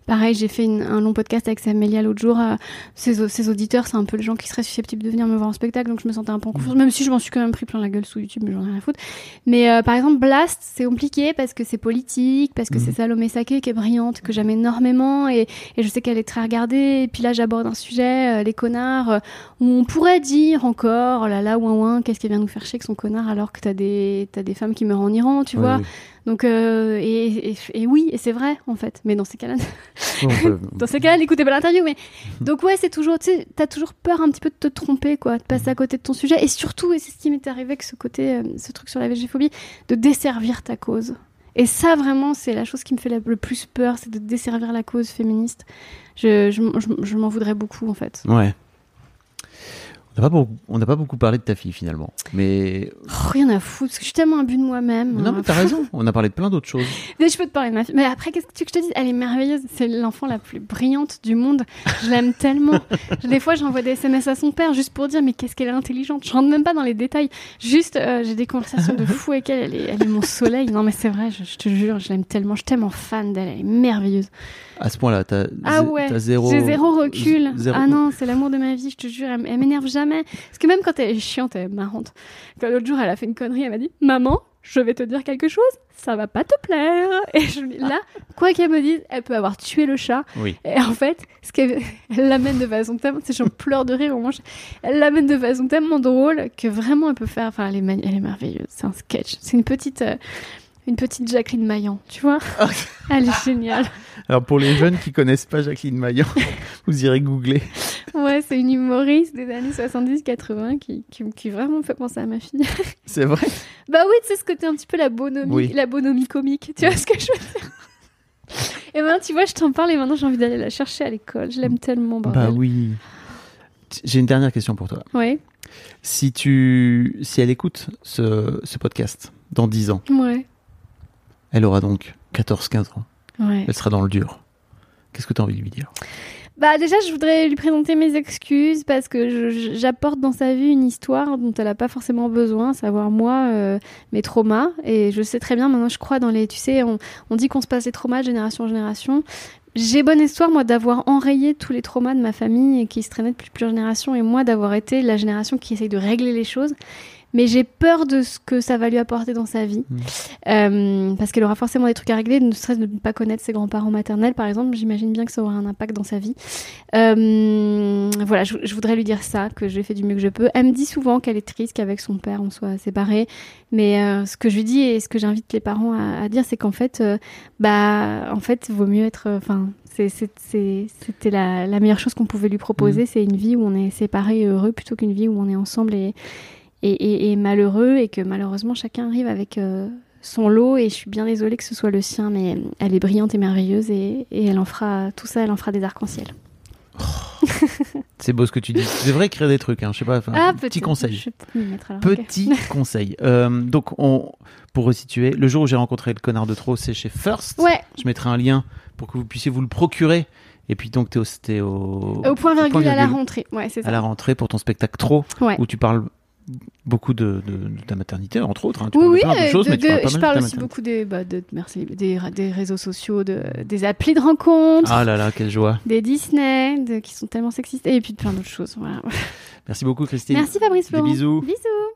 pareil, j'ai fait une- un long podcast avec Samélia l'autre jour. euh, ses, ses auditeurs, c'est un peu les gens qui seraient susceptibles de venir me voir en spectacle. Donc, je me sentais un peu en confiance. Même si je m'en suis quand même pris plein la gueule sous YouTube, mais j'en ai rien à foutre. Mais euh, par exemple, Blast, c'est compliqué parce que c'est politique, parce que c'est Salomé Saké qui est brillante, que j'aime énormément. Et, et je sais qu'elle est très regardée. Et puis là, j'aborde un sujet, euh, les connards, euh, où on pourrait dire encore, oh là là, ouin ouin, qu'est-ce qui vient nous faire chier que son connard alors que t'as des, t'as des femmes qui meurent en Iran, tu Ouais, vois. oui. Donc, euh, et, et, et oui, et c'est vrai, en fait. Mais dans ces cas-là, peut- dans ces cas-là, n'écoutez pas l'interview. Mais donc, ouais, c'est toujours, tu sais, t'as toujours peur un petit peu de te tromper, quoi, de passer à côté de ton sujet. Et surtout, et c'est ce qui m'est arrivé avec ce côté, euh, ce truc sur la végéphobie, de desservir ta cause. Et ça, vraiment, c'est la chose qui me fait la- le plus peur, c'est de desservir la cause féministe. Je, je, je- je m'en voudrais beaucoup, en fait. Ouais. On n'a pas, beaucoup- pas parlé de ta fille finalement. Mais. Oh, rien à foutre, parce que je suis tellement imbu de moi-même. Non, mais t'as raison. On a parlé de plein d'autres choses. Mais je peux te parler de ma fille. Mais après, qu'est-ce que tu veux que je te dise? Elle est merveilleuse. C'est l'enfant la plus brillante du monde. Je l'aime tellement. Des fois, j'envoie des SMS à son père juste pour dire mais qu'est-ce qu'elle est intelligente. Je rentre même pas dans les détails. Juste, euh, j'ai des conversations de fou avec elle. Elle est, elle est mon soleil. Non, mais c'est vrai, je, je te jure, je l'aime tellement. Je suis tellement fan d'elle. Elle est merveilleuse. À ce point-là, t'as Ah ouais, t'as zéro. j'ai zéro recul. zéro- Ah non, c'est l'amour de ma vie, je te jure, elle, m'énerve jamais. Parce que même quand elle est chiante, elle est marrante. Quand l'autre jour, elle a fait une connerie, elle m'a dit Maman, je vais te dire quelque chose, ça va pas te plaire. Et je me dis, là, quoi qu'elle me dise, elle peut avoir tué le chat. Oui. Et en fait, ce qu'elle elle l'amène de façon tellement. Tu sais, j'en pleure de rire au moment. Elle l'amène de façon tellement drôle que vraiment, elle peut faire. Enfin, elle est, elle est merveilleuse. C'est un sketch. C'est une petite. euh, Une petite Jacqueline Maillan, tu vois Elle est géniale. Alors pour les jeunes qui connaissent pas Jacqueline Maillan, vous irez googler. Ouais, c'est une humoriste des années 70-80 qui, qui, qui vraiment me fait penser à ma fille. C'est vrai? bah oui, tu sais, ce côté un petit peu la bonhomie, Oui. la bonhomie comique. Tu vois ce que je veux dire? Et maintenant, tu vois, je t'en parle et maintenant j'ai envie d'aller la chercher à l'école. Je l'aime tellement, bordel. Bah oui. J'ai une dernière question pour toi. Ouais, Si tu, si elle écoute ce, ce podcast dans 10 ans, ouais, elle aura donc 14-15 ans. ouais. Elle sera dans le dur. Qu'est-ce que tu as envie de lui dire? Bah déjà, je voudrais lui présenter mes excuses parce que j'apporte dans sa vie une histoire dont elle n'a pas forcément besoin, savoir moi, euh, mes traumas. Et je sais très bien, maintenant je crois dans les... Tu sais, on, on dit qu'on se passe les traumas de génération en génération. J'ai bonne histoire, moi, d'avoir enrayé tous les traumas de ma famille et qui se traînaient depuis plusieurs générations, et moi d'avoir été la génération qui essaye de régler les choses. Mais j'ai peur de ce que ça va lui apporter dans sa vie. Mm. Euh, parce qu'elle aura forcément des trucs à régler, ne serait-ce de ne pas connaître ses grands-parents maternels, par exemple. J'imagine bien que ça aura un impact dans sa vie. Euh, voilà, je, je voudrais lui dire ça, que je fais du mieux que je peux. Elle me dit souvent qu'elle est triste qu'avec son père on soit séparés. Mais euh, ce que je lui dis et ce que j'invite les parents à, à dire, c'est qu'en fait, bah, en fait, vaut mieux être. Enfin, c'était la, la meilleure chose qu'on pouvait lui proposer. Mm. C'est une vie où on est séparés et heureux plutôt qu'une vie où on est ensemble et, et, et- et malheureux et que malheureusement chacun arrive avec euh, son lot. Et je suis bien désolée que ce soit le sien, mais elle est brillante et merveilleuse et, et elle en fera tout ça, elle en fera des arcs-en-ciel. C'est beau ce que tu dis. Tu devrais écrire des trucs, hein, je sais pas. Ah, petit conseil. Petit conseil. Euh, donc, on, pour resituer, le jour où j'ai rencontré le connard de trop, c'est chez First. Ouais, Je mettrai un lien pour que vous puissiez vous le procurer. Et puis, donc, t'es au, t'es au, au point virgule à la rentrée. Ouais, c'est ça. à la rentrée pour ton spectacle Trop, Ouais. où tu parles beaucoup de, de, de ta maternité, entre autres. hein. Tu Oui, parles de oui, plein de choses, mais tu de- parles pas je mal parle aussi beaucoup des, bah, merci, des, des réseaux sociaux, de, des applis de rencontre, Ah là là, quelle joie. des Disney, qui sont tellement sexistes, et puis de plein d'autres choses. Voilà. Merci beaucoup, Christine. Merci Fabrice Des Florent. bisous. Bisous.